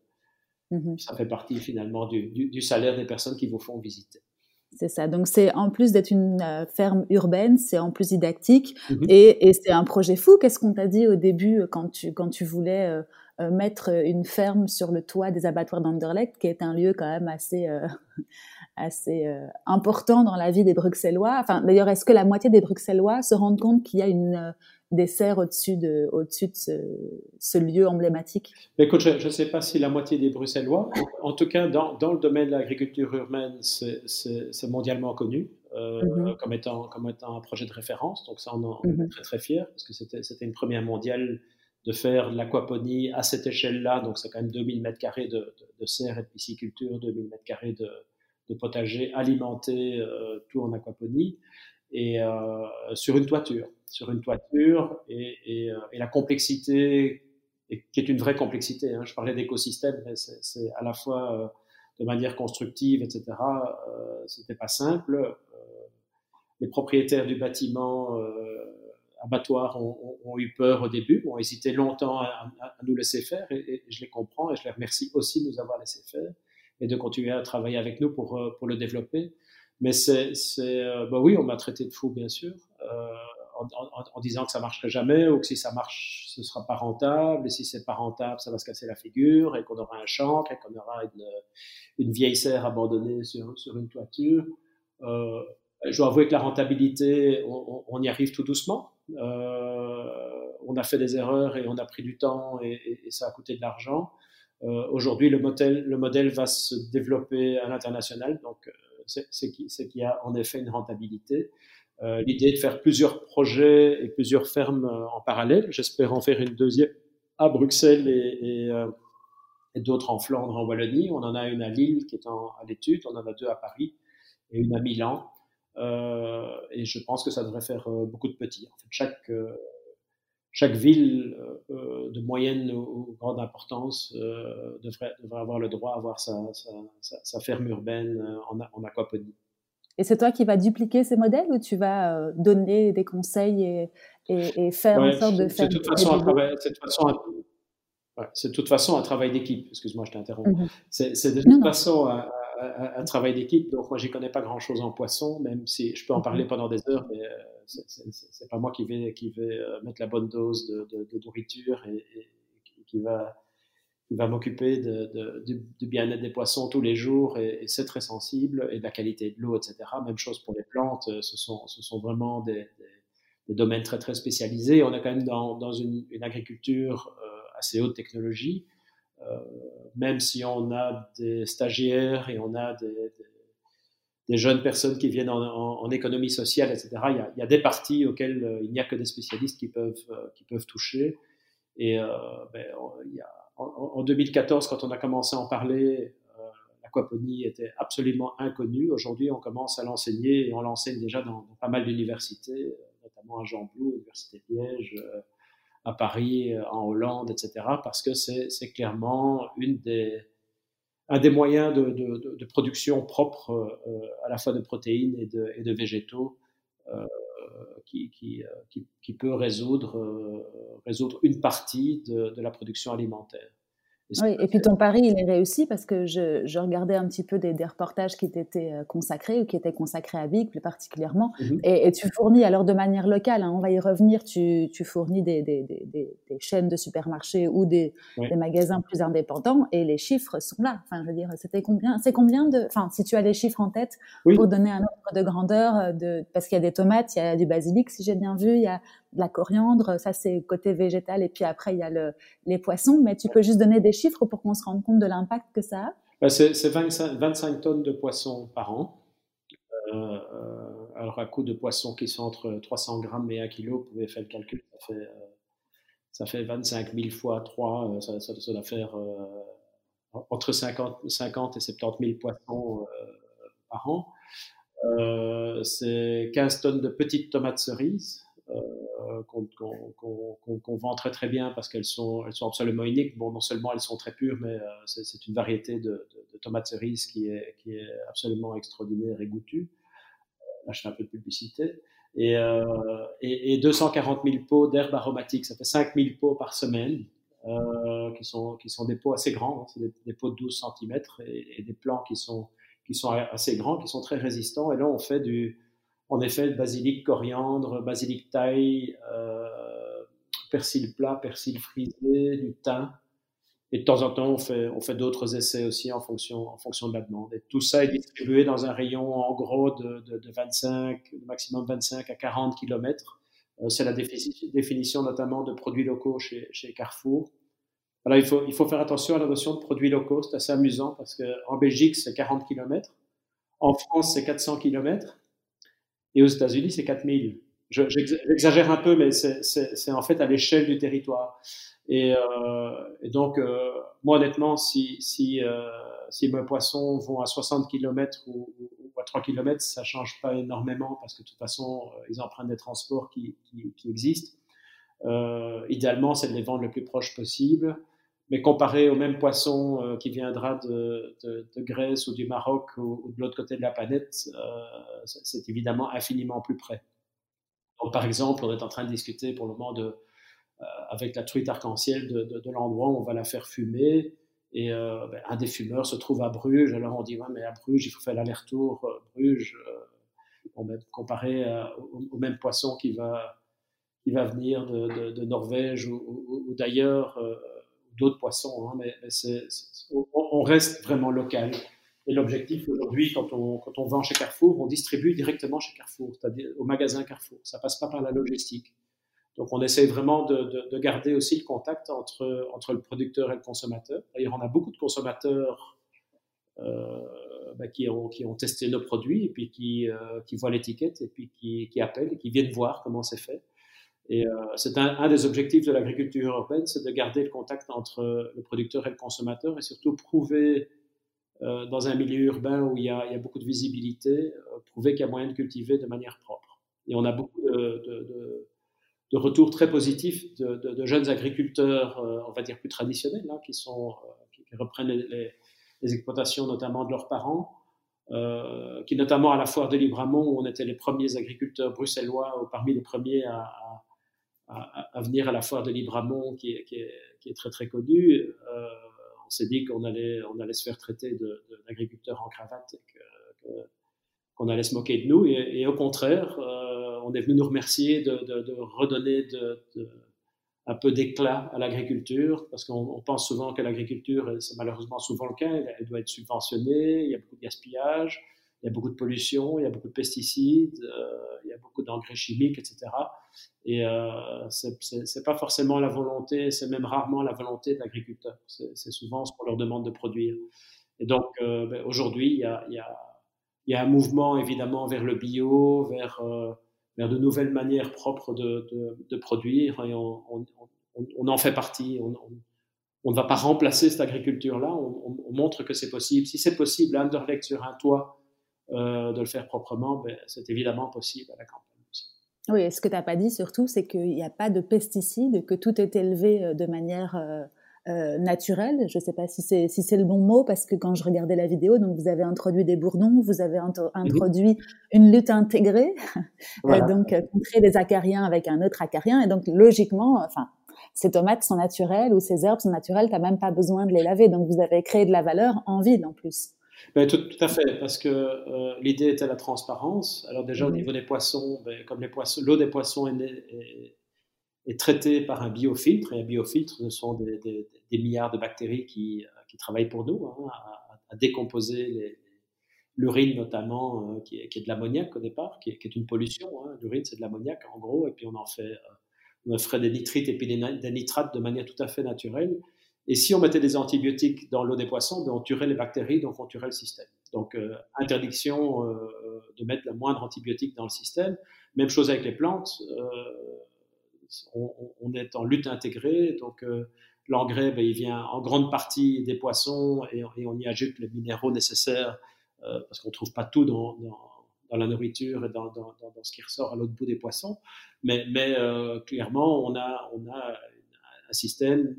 Mmh ça fait partie finalement du, du, salaire des personnes qui vous font visiter. C'est ça. Donc, c'est en plus d'être une euh, ferme urbaine, c'est en plus didactique mmh et, et c'est un projet fou. Qu'est-ce qu'on t'a dit au début euh, quand tu, quand tu voulais mettre une ferme sur le toit des abattoirs d'Anderlecht, qui est un lieu quand même assez (laughs) assez important dans la vie des Bruxellois? Enfin, d'ailleurs, est-ce que la moitié des Bruxellois se rendent compte qu'il y a une des serres au-dessus de, au-dessus de ce, lieu emblématique Écoute, je ne sais pas si la moitié des Bruxellois, en tout cas dans, dans le domaine de l'agriculture urbaine, c'est mondialement connu. Euh, mm-hmm. comme, étant, comme étant un projet de référence. Donc ça, on, en, est mm-hmm. très très fiers parce que c'était, c'était une première mondiale de faire l'aquaponie à cette échelle-là. Donc c'est quand même 2000 mètres carrés de, de, serre et de pisciculture, 2000 mètres carrés de, de potager alimenté, euh, tout en aquaponie et euh, sur une toiture, sur une toiture et, euh, la complexité, qui est une vraie complexité. Hein. Je parlais d'écosystème, mais c'est à la fois euh, de manière constructive, etc. Euh, C'était pas simple. Euh, les propriétaires du bâtiment abattoir ont, eu peur au début, ont hésité longtemps à, nous laisser faire, et, je les comprends et je les remercie aussi de nous avoir laissé faire et de continuer à travailler avec nous pour, le développer. Mais c'est, bah oui, on m'a traité de fou, bien sûr, en, disant que ça marcherait jamais ou que si ça marche, ce sera pas rentable. Et si c'est pas rentable, ça va se casser la figure et qu'on aura un chancre et qu'on aura une, une, vieille serre abandonnée sur, sur une toiture. Euh, je dois avouer que la rentabilité, on, y arrive tout doucement. Euh, on a fait des erreurs et on a pris du temps et ça a coûté de l'argent. Euh, Aujourd'hui, le modèle, le modèle va se développer à l'international. Donc, c'est qu'il y a en effet une rentabilité. Euh, l'idée de faire plusieurs projets et plusieurs fermes euh, en parallèle. J'espère en faire une deuxième à Bruxelles et, euh, et, d'autres en Flandre, en Wallonie. On en a une à Lille qui est en, à l'étude, on en a deux à Paris et une à Milan. Euh, et je pense que ça devrait faire beaucoup de petits. En fait, chaque, chaque ville euh, de moyenne ou, grande importance euh, devrait, devrait, avoir le droit d'avoir sa, sa, sa, sa, ferme urbaine en, en, aquaponie. Et c'est toi qui vas dupliquer ces modèles ou tu vas euh, donner des conseils et, et, et faire ouais, en sorte de faire... C'est de toute façon c'est de toute façon un, travail d'équipe. Excuse-moi, je t'interromps. Mm -hmm. C'est de toute non, façon un, un, un travail d'équipe. Donc moi, j'y connais pas grand-chose en poisson, même si je peux en parler pendant des heures, mais c'est pas moi qui vais, qui vais euh, mettre la bonne dose de, de, de nourriture et, et, qui va, qui va m'occuper du, bien-être des poissons tous les jours et, c'est très sensible et de la qualité de l'eau, etc. Même chose pour les plantes, euh, ce sont, vraiment des, domaines très très spécialisés. On est quand même dans, une, agriculture euh, assez haute technologie, euh, même si on a des stagiaires et on a des, jeunes personnes qui viennent en, économie sociale, etc. Il y, a, des parties auxquelles il n'y a que des spécialistes qui peuvent, qui peuvent toucher. Et ben, il y a, en, en, 2014, quand on a commencé à en parler, euh, l'aquaponie était absolument inconnue. Aujourd'hui, on commence à l'enseigner et on l'enseigne déjà dans, pas mal d'universités, euh, notamment à Jean Blou, Université de Liège, euh, à Paris, en Hollande, etc. Parce que c'est clairement une des un des moyens de, production propre euh, à la fois de protéines et de, végétaux euh, qui, qui, qui, peut résoudre, euh, résoudre une partie de la production alimentaire. Oui, et puis ton pari, il est réussi parce que je, je regardais un petit peu des, des, reportages qui t'étaient euh, consacrés ou qui étaient consacrés à Big plus particulièrement. Mm -hmm. et, et, tu fournis, alors de manière locale, hein, on va y revenir, tu, tu fournis des, des, des, chaînes de supermarchés ou des, magasins plus indépendants et les chiffres sont là. Enfin, je veux dire, c'était combien C'est combien de. Enfin, si tu as les chiffres en tête oui. pour donner un ordre de grandeur, euh, de, parce qu'il y a des tomates, il y a du basilic, si j'ai bien vu, il y a la coriandre, ça c'est côté végétal, et puis après il y a le, les poissons, mais tu peux juste donner des chiffres pour qu'on se rende compte de l'impact que ça a ben, C'est 25, 25, tonnes de poissons par an. Euh, euh, alors à coût de poissons qui sont entre 300 grammes et 1 kg, vous pouvez faire le calcul, ça fait, euh, ça fait 25 000 fois 3, euh, ça, ça, ça doit faire euh, entre 50, 50 et 70 000 poissons euh, par an. c'est 15 tonnes de petites tomates cerises, euh, qu'on qu qu qu vend très très bien parce qu'elles sont, absolument uniques. Bon, non seulement elles sont très pures, mais euh, c'est une variété de, tomates cerises qui est, absolument extraordinaire et goûtue. Euh, là, je fais un peu de publicité. Et, euh, et, et 240 000 pots d'herbes aromatiques, ça fait 5 000 pots par semaine, qui, sont, des pots assez grands, hein, des, pots de 12 cm et, et, des plants qui sont, qui sont assez grands, qui sont très résistants. Et là, on fait du, en effet, basilic coriandre, basilic thaï, euh, persil plat, persil frisé, du thym, Et de temps en temps, on fait, d'autres essais aussi en fonction, de la demande. Et tout ça est distribué dans un rayon en gros de, de, de 25, maximum 25 à 40 km. Euh, c'est la définition notamment de produits locaux chez, chez Carrefour. Alors, il faut, il faut faire attention à la notion de produits locaux. C'est assez amusant parce qu'en Belgique, c'est 40 km. En France, c'est 400 km. Et aux États-Unis, c'est 4000. J'exagère un peu, mais c'est en fait à l'échelle du territoire. Et, euh, donc, euh, moi, honnêtement, euh, si mes poissons vont à 60 km ou, à 3 km, ça change pas énormément parce que de toute façon, ils empruntent des transports qui, existent. Idéalement, c'est de les vendre le plus proche possible. Mais comparé au même poisson euh, qui viendra de, Grèce ou du Maroc ou, de l'autre côté de la planète, euh, c'est évidemment infiniment plus près. Par exemple, on est en train de discuter pour le moment euh, avec la truite arc-en-ciel de, l'endroit où on va la faire fumer. Et ben, un des fumeurs se trouve à Bruges. Alors on dit, ouais, mais à Bruges, il faut faire l'aller-retour. Bruges, ben, comparé au, même poisson qui va, qui va venir de, Norvège ou, d'ailleurs, d'autres poissons. Hein, mais, on, reste vraiment local. Et l'objectif aujourd'hui, quand on, quand on vend chez Carrefour, on distribue directement chez Carrefour, c'est-à-dire au magasin Carrefour. Ça passe pas par la logistique. Donc, on essaye vraiment de, de, de, garder aussi le contact entre, entre le producteur et le consommateur. D'ailleurs, on a beaucoup de consommateurs euh, bah, qui, ont, qui ont testé nos produits et puis qui, euh, qui voient l'étiquette et puis qui, qui appellent et qui viennent voir comment c'est fait. Et euh, c'est un, un, des objectifs de l'agriculture européenne, c'est de garder le contact entre le producteur et le consommateur et surtout prouver euh, dans un milieu urbain où il y a, il y a beaucoup de visibilité, euh, prouver qu'il y a moyen de cultiver de manière propre. Et on a beaucoup de, de, de de retours très positifs de, jeunes agriculteurs, on va dire plus traditionnels, hein, qui, sont, qui, reprennent les, les, les, exploitations notamment de leurs parents, euh, qui notamment à la foire de Libramont, où on était les premiers agriculteurs bruxellois, ou parmi les premiers à, à, à venir à la foire de Libramont, qui est, qui est, très très connue, euh, on s'est dit qu'on allait, on allait se faire traiter d'agriculteurs en cravate et qu'on allait se moquer de nous. Et, au contraire, euh, on est venu nous remercier de, redonner un peu d'éclat à l'agriculture, parce qu'on pense souvent que l'agriculture, c'est malheureusement souvent le cas, elle, elle, doit être subventionnée, il y a beaucoup de gaspillage, il y a beaucoup de pollution, il y a beaucoup de pesticides, euh, il y a beaucoup d'engrais chimiques, etc. Et euh, c'est pas forcément la volonté, c'est même rarement la volonté de l'agriculteur. C'est souvent ce qu'on leur demande de produire. Et donc, euh, ben, aujourd'hui, il y a, un mouvement évidemment vers le bio, vers, de nouvelles manières propres de, produire et on, en fait partie. On, ne va pas remplacer cette agriculture-là, on, montre que c'est possible. Si c'est possible Anderlecht sur un toit de le faire proprement, ben, c'est évidemment possible à la campagne. Aussi. Oui, et ce que tu n'as pas dit surtout, c'est qu'il n'y a pas de pesticides, que tout est élevé euh, de manière euh, euh, naturel. Je ne sais pas si c'est si le bon mot parce que quand je regardais la vidéo, donc vous avez introduit des bourdons, vous avez introduit une lutte intégrée, (laughs) voilà. donc euh, contrer les acariens avec un autre acarien et donc logiquement, enfin ces tomates sont naturelles ou ces herbes sont naturelles, tu n'as même pas besoin de les laver. Donc vous avez créé de la valeur en ville en plus. Ben, tout, tout, à fait, parce que euh, l'idée était la transparence. Alors déjà au niveau des poissons, ben, comme les poissons, l'eau des poissons est, est, est traité par un biofiltre. Et un biofiltre, ce sont des, des, des milliards de bactéries qui, euh, qui, travaillent pour nous, hein, à, à, décomposer l'urine notamment, euh, qui, est, qui, est, de l'ammoniac au départ, qui est, qui est une pollution. Hein. L'urine, c'est de l'ammoniac en gros, et puis on en fait, euh, on ferait des nitrites et puis des, des, nitrates de manière tout à fait naturelle. Et si on mettait des antibiotiques dans l'eau des poissons, ben on tuerait les bactéries, donc on tuerait le système. Donc euh, interdiction euh, de mettre le moindre antibiotique dans le système. Même chose avec les plantes. Euh, on, est en lutte intégrée, donc euh, l'engrais, ben, il vient en grande partie des poissons et, on y ajoute les minéraux nécessaires euh, parce qu'on ne trouve pas tout dans, la nourriture et dans, ce qui ressort à l'autre bout des poissons. Mais, euh, clairement, on a, un système, euh,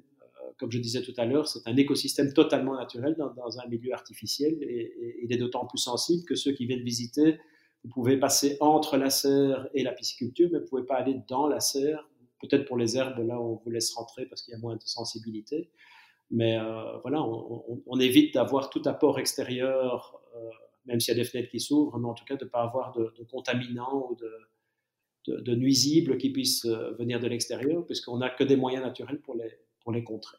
comme je disais tout à l'heure, c'est un écosystème totalement naturel dans, un milieu artificiel et, il est d'autant plus sensible que ceux qui viennent visiter vous pouvez passer entre la serre et la pisciculture, mais vous ne pouvez pas aller dans la serre Peut-être pour les herbes, là, on vous laisse rentrer parce qu'il y a moins de sensibilité. Mais euh, voilà, on, évite d'avoir tout apport extérieur, euh, même s'il y a des fenêtres qui s'ouvrent, mais en tout cas de ne pas avoir de, contaminants ou de, nuisibles qui puissent euh, venir de l'extérieur, puisqu'on n'a que des moyens naturels pour les, pour les contrer.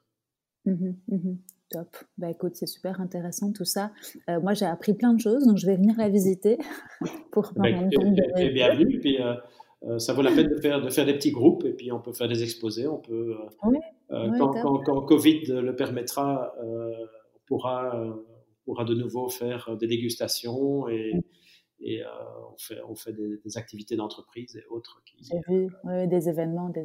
Mmh mmh Top. Bah écoute, c'est super intéressant tout ça. Euh, moi, j'ai appris plein de choses, donc je vais venir la visiter (laughs) pour bah, bienvenue. Puis euh, euh, ça vaut la peine de faire, de faire des petits groupes et puis on peut faire des exposés. On peut, quand, quand, quand, Covid le permettra, on pourra, on pourra de nouveau faire des dégustations et, et euh, on fait, on fait des, activités d'entreprise et autres. J'ai vu, oui, des événements. Des,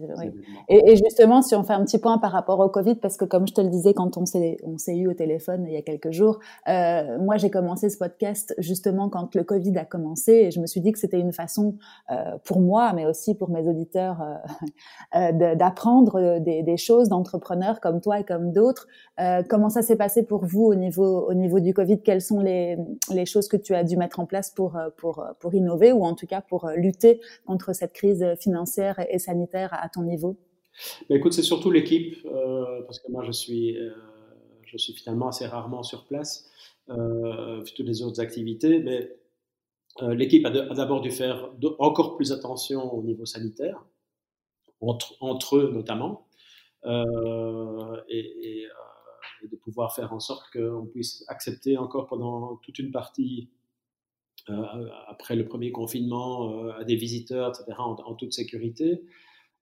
Et, justement, si on fait un petit point par rapport au Covid, parce que comme je te le disais quand on s'est, on s'est eu au téléphone il y a quelques jours, euh, moi j'ai commencé ce podcast justement quand le Covid a commencé et je me suis dit que c'était une façon euh, pour moi, mais aussi pour mes auditeurs, d'apprendre des, des, choses d'entrepreneurs comme toi et comme d'autres. comment ça s'est passé pour vous au niveau, au niveau du Covid? Quelles sont les, les choses que tu as dû mettre en place pour pour, pour innover ou en tout cas pour lutter contre cette crise financière et sanitaire à ton niveau? Mais Écoute, c'est surtout l'équipe, euh, parce que moi je suis, euh, je suis finalement assez rarement sur place, euh, toutes les autres activités, mais euh, l'équipe a d'abord dû faire encore plus attention au niveau sanitaire, entre, entre eux notamment, et, de pouvoir faire en sorte qu'on puisse accepter encore pendant toute une partie euh, après le premier confinement euh, à des visiteurs, etc., en, toute sécurité.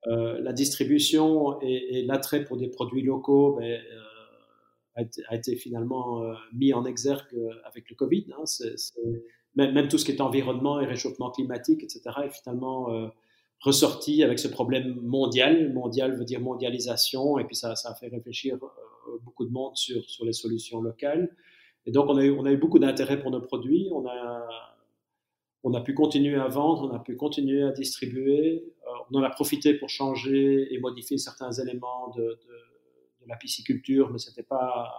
Euh, la distribution et, l'attrait pour des produits locaux ben, a, été, finalement mis en exergue avec le Covid. Hein. même, tout ce qui est environnement et réchauffement climatique, etc., est finalement ressorti avec ce problème mondial. Mondial veut dire mondialisation, et puis ça, a fait réfléchir beaucoup de monde sur les solutions locales. Et donc, on a eu, beaucoup d'intérêt pour nos produits. On a, pu continuer à vendre, on a pu continuer à distribuer. Euh, on en a profité pour changer et modifier certains éléments de, la pisciculture, mais ce n'était pas,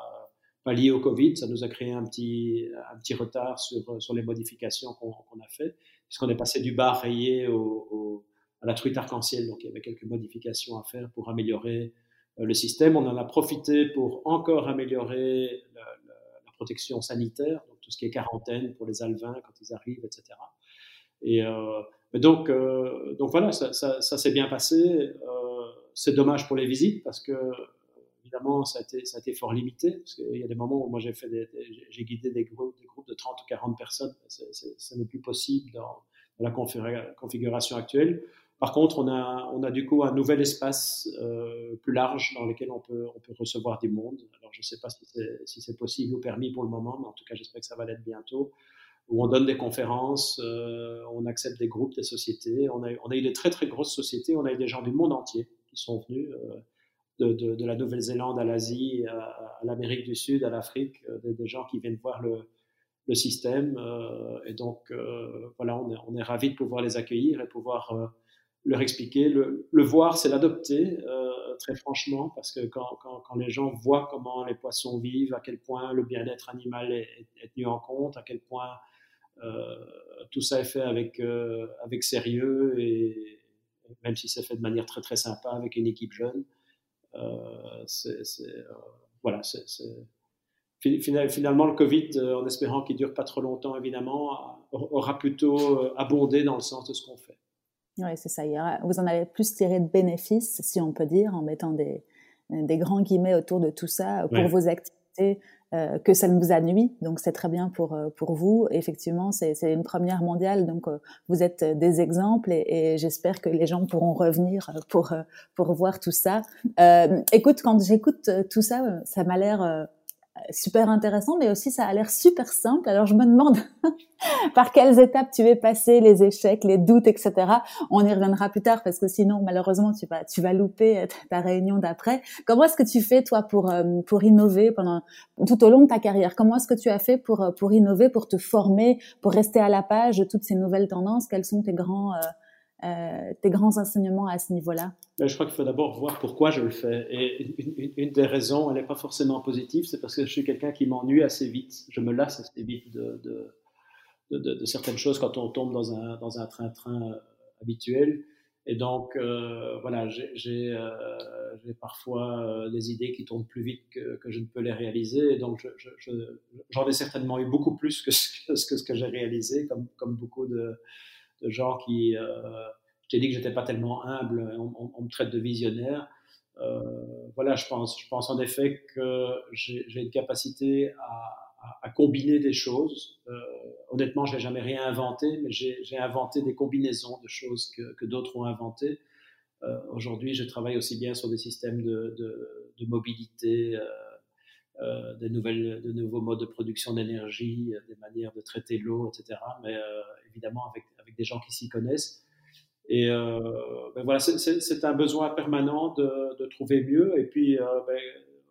pas lié au Covid. Ça nous a créé un petit, retard sur, les modifications qu'on a fait, puisqu'on est passé du bar rayé à la truite arc-en-ciel. Donc, il y avait quelques modifications à faire pour améliorer euh, le système. On en a profité pour encore améliorer la, protection sanitaire, donc tout ce qui est quarantaine pour les alvins quand ils arrivent, etc. Et euh, donc, euh, donc voilà, ça, s'est bien passé. Euh, c'est dommage pour les visites parce que évidemment, ça a été, ça a été fort limité. Parce qu'il y a des moments où moi j'ai fait j'ai guidé des groupes, de 30 ou 40 personnes. Ce n'est plus possible dans la configuration actuelle. Par contre, on a, on a du coup un nouvel espace euh, plus large dans lequel on peut, on peut recevoir des mondes. Alors, je ne sais pas si c'est possible ou permis pour le moment, mais en tout cas, j'espère que ça va l'être bientôt. Où on donne des conférences, euh, on accepte des groupes, des sociétés. On a, on a eu des très, très grosses sociétés. On a eu des gens du monde entier qui sont venus, euh, de, de, de, la Nouvelle-Zélande à l'Asie, à, à l'Amérique du Sud, à l'Afrique, euh, des, des, gens qui viennent voir le, le système. Euh, et donc, euh, voilà, on est, on est ravis de pouvoir les accueillir et pouvoir leur expliquer. Le, le voir, c'est l'adopter, euh, très franchement, parce que quand, quand, quand, les gens voient comment les poissons vivent, à quel point le bien-être animal est, est, tenu en compte, à quel point euh, tout ça est fait avec, euh, avec sérieux, et même si c'est fait de manière très très sympa avec une équipe jeune, euh, c'est, euh, voilà, c'est, finalement le Covid, en espérant qu'il dure pas trop longtemps évidemment, aura plutôt abondé dans le sens de ce qu'on fait. Oui, c'est ça. vous en avez plus tiré de bénéfices, si on peut dire, en mettant des, des grands guillemets autour de tout ça pour vos activités, euh, que ça ne vous a nuit. Donc, c'est très bien pour, euh, pour vous. Effectivement, c'est une première mondiale. Donc, euh, vous êtes des exemples et, et j'espère que les gens pourront revenir pour, pour voir tout ça. écoute, quand j'écoute tout ça, ça m'a l'air super intéressant, mais aussi ça a l'air super simple. Alors je me demande (laughs) par quelles étapes tu es passé, les échecs, les doutes, etc. On y reviendra plus tard parce que sinon malheureusement tu vas tu vas louper ta réunion d'après. Comment est-ce que tu fais toi pour euh, pour innover pendant tout au long de ta carrière? Comment est-ce que tu as fait pour euh, pour innover, pour te former, pour rester à la page de toutes ces nouvelles tendances? Quels sont tes grands euh, euh, tes grands enseignements à ce niveau-là? Ben, Je crois qu'il faut d'abord voir pourquoi je le fais. Et une, des raisons, elle n'est pas forcément positive, c'est parce que je suis quelqu'un qui m'ennuie assez vite. Je me lasse assez vite de, certaines choses quand on tombe dans un train-train euh, habituel. Et donc, euh, voilà, j'ai euh, parfois des idées qui tournent plus vite que, je ne peux les réaliser. Et donc, j'en je, ai certainement eu beaucoup plus que ce que, j'ai réalisé, comme beaucoup de, de gens qui. Euh, je t'ai dit que j'étais pas tellement humble, on, me traite de visionnaire. voilà, je pense, je pense en effet que j'ai une capacité à, combiner des choses. honnêtement, je n'ai jamais rien inventé, mais j'ai inventé des combinaisons de choses que, d'autres ont inventées. Aujourd'hui, je travaille aussi bien sur des systèmes de, mobilité euh, de, nouvelles, de nouveaux modes de production d'énergie, euh, des manières de traiter l'eau, etc. Mais euh, évidemment avec, des gens qui s'y connaissent. Et ben voilà, c'est un besoin permanent de, trouver mieux. Et puis, ben,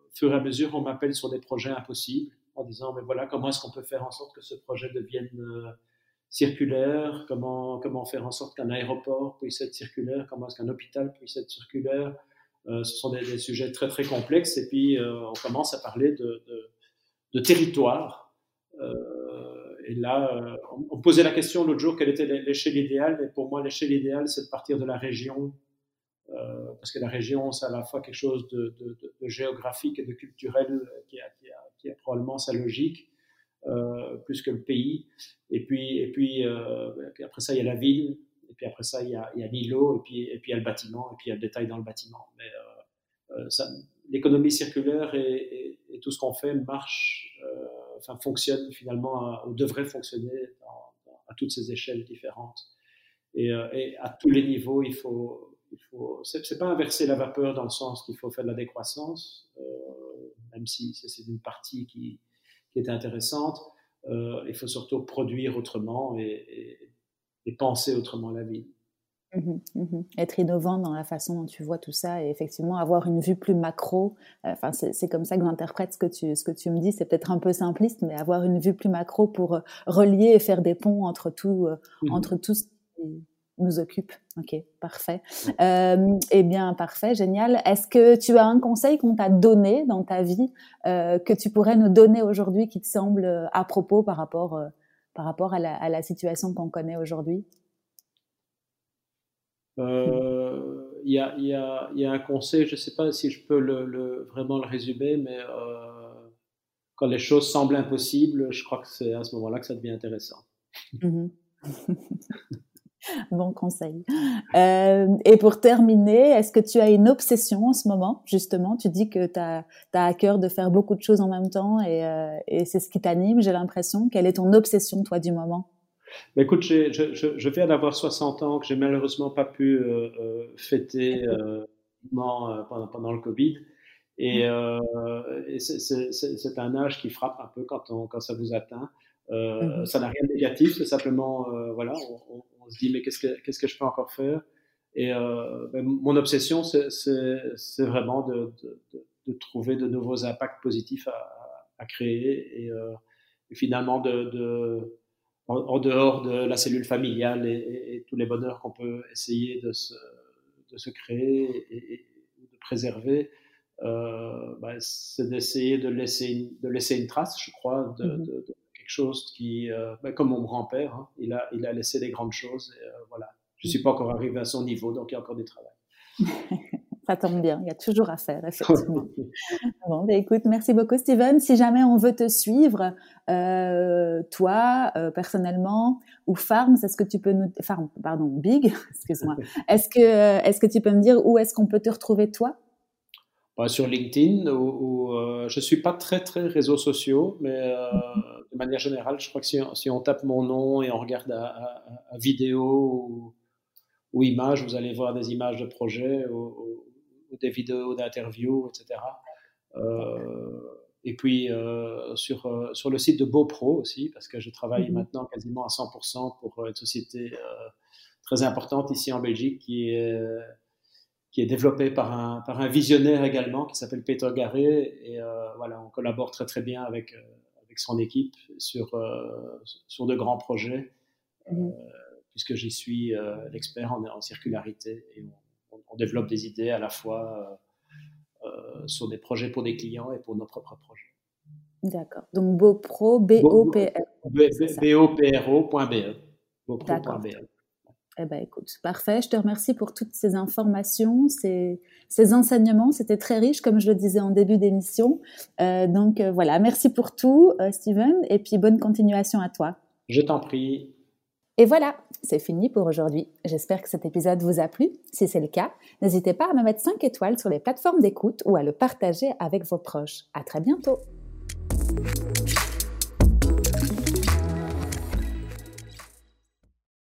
au fur et à mesure, on m'appelle sur des projets impossibles en disant, mais voilà, comment est-ce qu'on peut faire en sorte que ce projet devienne circulaire? Comment, comment faire en sorte qu'un aéroport puisse être circulaire? Comment est-ce qu'un hôpital puisse être circulaire? Euh, ce sont des, sujets très très complexes et puis euh, on commence à parler de, territoire. Euh, et là, on, posait la question l'autre jour quelle était l'échelle idéale. Et pour moi, l'échelle idéale, c'est de partir de la région parce que la région, c'est à la fois quelque chose de, géographique et de culturel qui a, qui, a, probablement sa logique, plus que le pays. Et puis, et puis, après ça, il y a la ville, et puis après ça, il y a, l'îlot, et puis, et puis il y a le bâtiment, et puis il y a le détail dans le bâtiment. Mais euh, euh, l'économie circulaire et, tout ce qu'on fait marche, euh, enfin fonctionne finalement, ou devrait fonctionner à toutes ces échelles différentes. Et, et, à tous les niveaux, il faut, il faut c'est pas inverser la vapeur dans le sens qu'il faut faire de la décroissance, même si c'est une partie qui, qui est intéressante. il faut surtout produire autrement et penser autrement la vie. Mmh mmh Être innovant dans la façon dont tu vois tout ça et effectivement avoir une vue plus macro. Euh, enfin, c'est comme ça que j'interprète ce que tu ce que tu me dis. C'est peut-être un peu simpliste, mais avoir une vue plus macro pour euh, relier et faire des ponts entre tout euh, mmh entre tout ce qui nous occupe. Ok, parfait. eh bien, parfait, génial. Est-ce que tu as un conseil qu'on t'a donné dans ta vie que tu pourrais nous donner aujourd'hui qui te semble à propos par rapport par rapport à la, situation qu'on connaît aujourd'hui? Euh, Il y, a, un conseil, je ne sais pas si je peux vraiment le résumer, mais euh, quand les choses semblent impossibles, je crois que c'est à ce moment-là que ça devient intéressant. Mmh (laughs) bon conseil. Euh, et pour terminer, est-ce que tu as une obsession en ce moment, justement? Tu dis que tu as, à cœur de faire beaucoup de choses en même temps et c'est ce qui t'anime, j'ai l'impression. Quelle est ton obsession, toi, du moment? Bah, Écoute, je, je, je, viens d'avoir 60 ans, que j'ai malheureusement pas pu euh, euh fêter euh, pendant, pendant le Covid. Et, et c'est un âge qui frappe un peu quand, on, quand ça vous atteint. Mmh ça n'a rien de négatif, c'est simplement, voilà, on, on, se dit, mais qu'est-ce que, qu'est-ce que je peux encore faire? Et ben, mon obsession, c'est, vraiment de, de, de, de, trouver de nouveaux impacts positifs à, à créer et, et, finalement de, en, dehors de la cellule familiale et, et, tous les bonheurs qu'on peut essayer de se, de se créer et, de préserver, euh, ben, c'est d'essayer de laisser, de laisser une trace, je crois, de, mmh de, chose qui, euh, ben, comme mon grand-père, hein, il, a, il a laissé des grandes choses. Et, euh, voilà. Je ne suis pas encore arrivé à son niveau, donc il y a encore du travail. (laughs) Ça tombe bien, il y a toujours à faire, (laughs) effectivement. bon, ben, écoute, merci beaucoup, Steven. Si jamais on veut te suivre, euh, toi, personnellement, ou Farm, est-ce que tu peux nous... Farm, pardon, Big, (laughs) excuse-moi. (laughs) Est-ce que, est-ce que tu peux me dire où est-ce qu'on peut te retrouver, toi? Sur LinkedIn, où, euh, je ne suis pas très, très réseaux sociaux, mais euh, de manière générale, je crois que si, on tape mon nom et on regarde à, vidéo ou, images, vous allez voir des images de projets ou, des vidéos d'interviews, etc. Euh, et puis sur, sur le site de BoPro aussi, parce que je travaille mm-hmm. maintenant quasiment à 100% pour une société très importante ici en Belgique qui est qui est développé par un, par un visionnaire également qui s'appelle Peter Garé. Et euh, voilà, on collabore très très bien avec, euh, avec son équipe sur, euh, sur de grands projets, mmh. puisque j'y suis l'expert en, en, circularité et on, on, développe des idées à la fois sur des projets pour des clients et pour nos propres projets. D'accord. Donc BoPro, B-O-P-R-O. B-O-P-R-O.be. BoPro.be. Eh ben, écoute, parfait. Je te remercie pour toutes ces informations, ces, ces enseignements. C'était très riche, comme je le disais en début d'émission. Euh, donc euh, voilà, merci pour tout, euh, Steven, et puis bonne continuation à toi. Je t'en prie. Et voilà, c'est fini pour aujourd'hui. J'espère que cet épisode vous a plu. Si c'est le cas, n'hésitez pas à me mettre 5 étoiles sur les plateformes d'écoute ou à le partager avec vos proches. À très bientôt!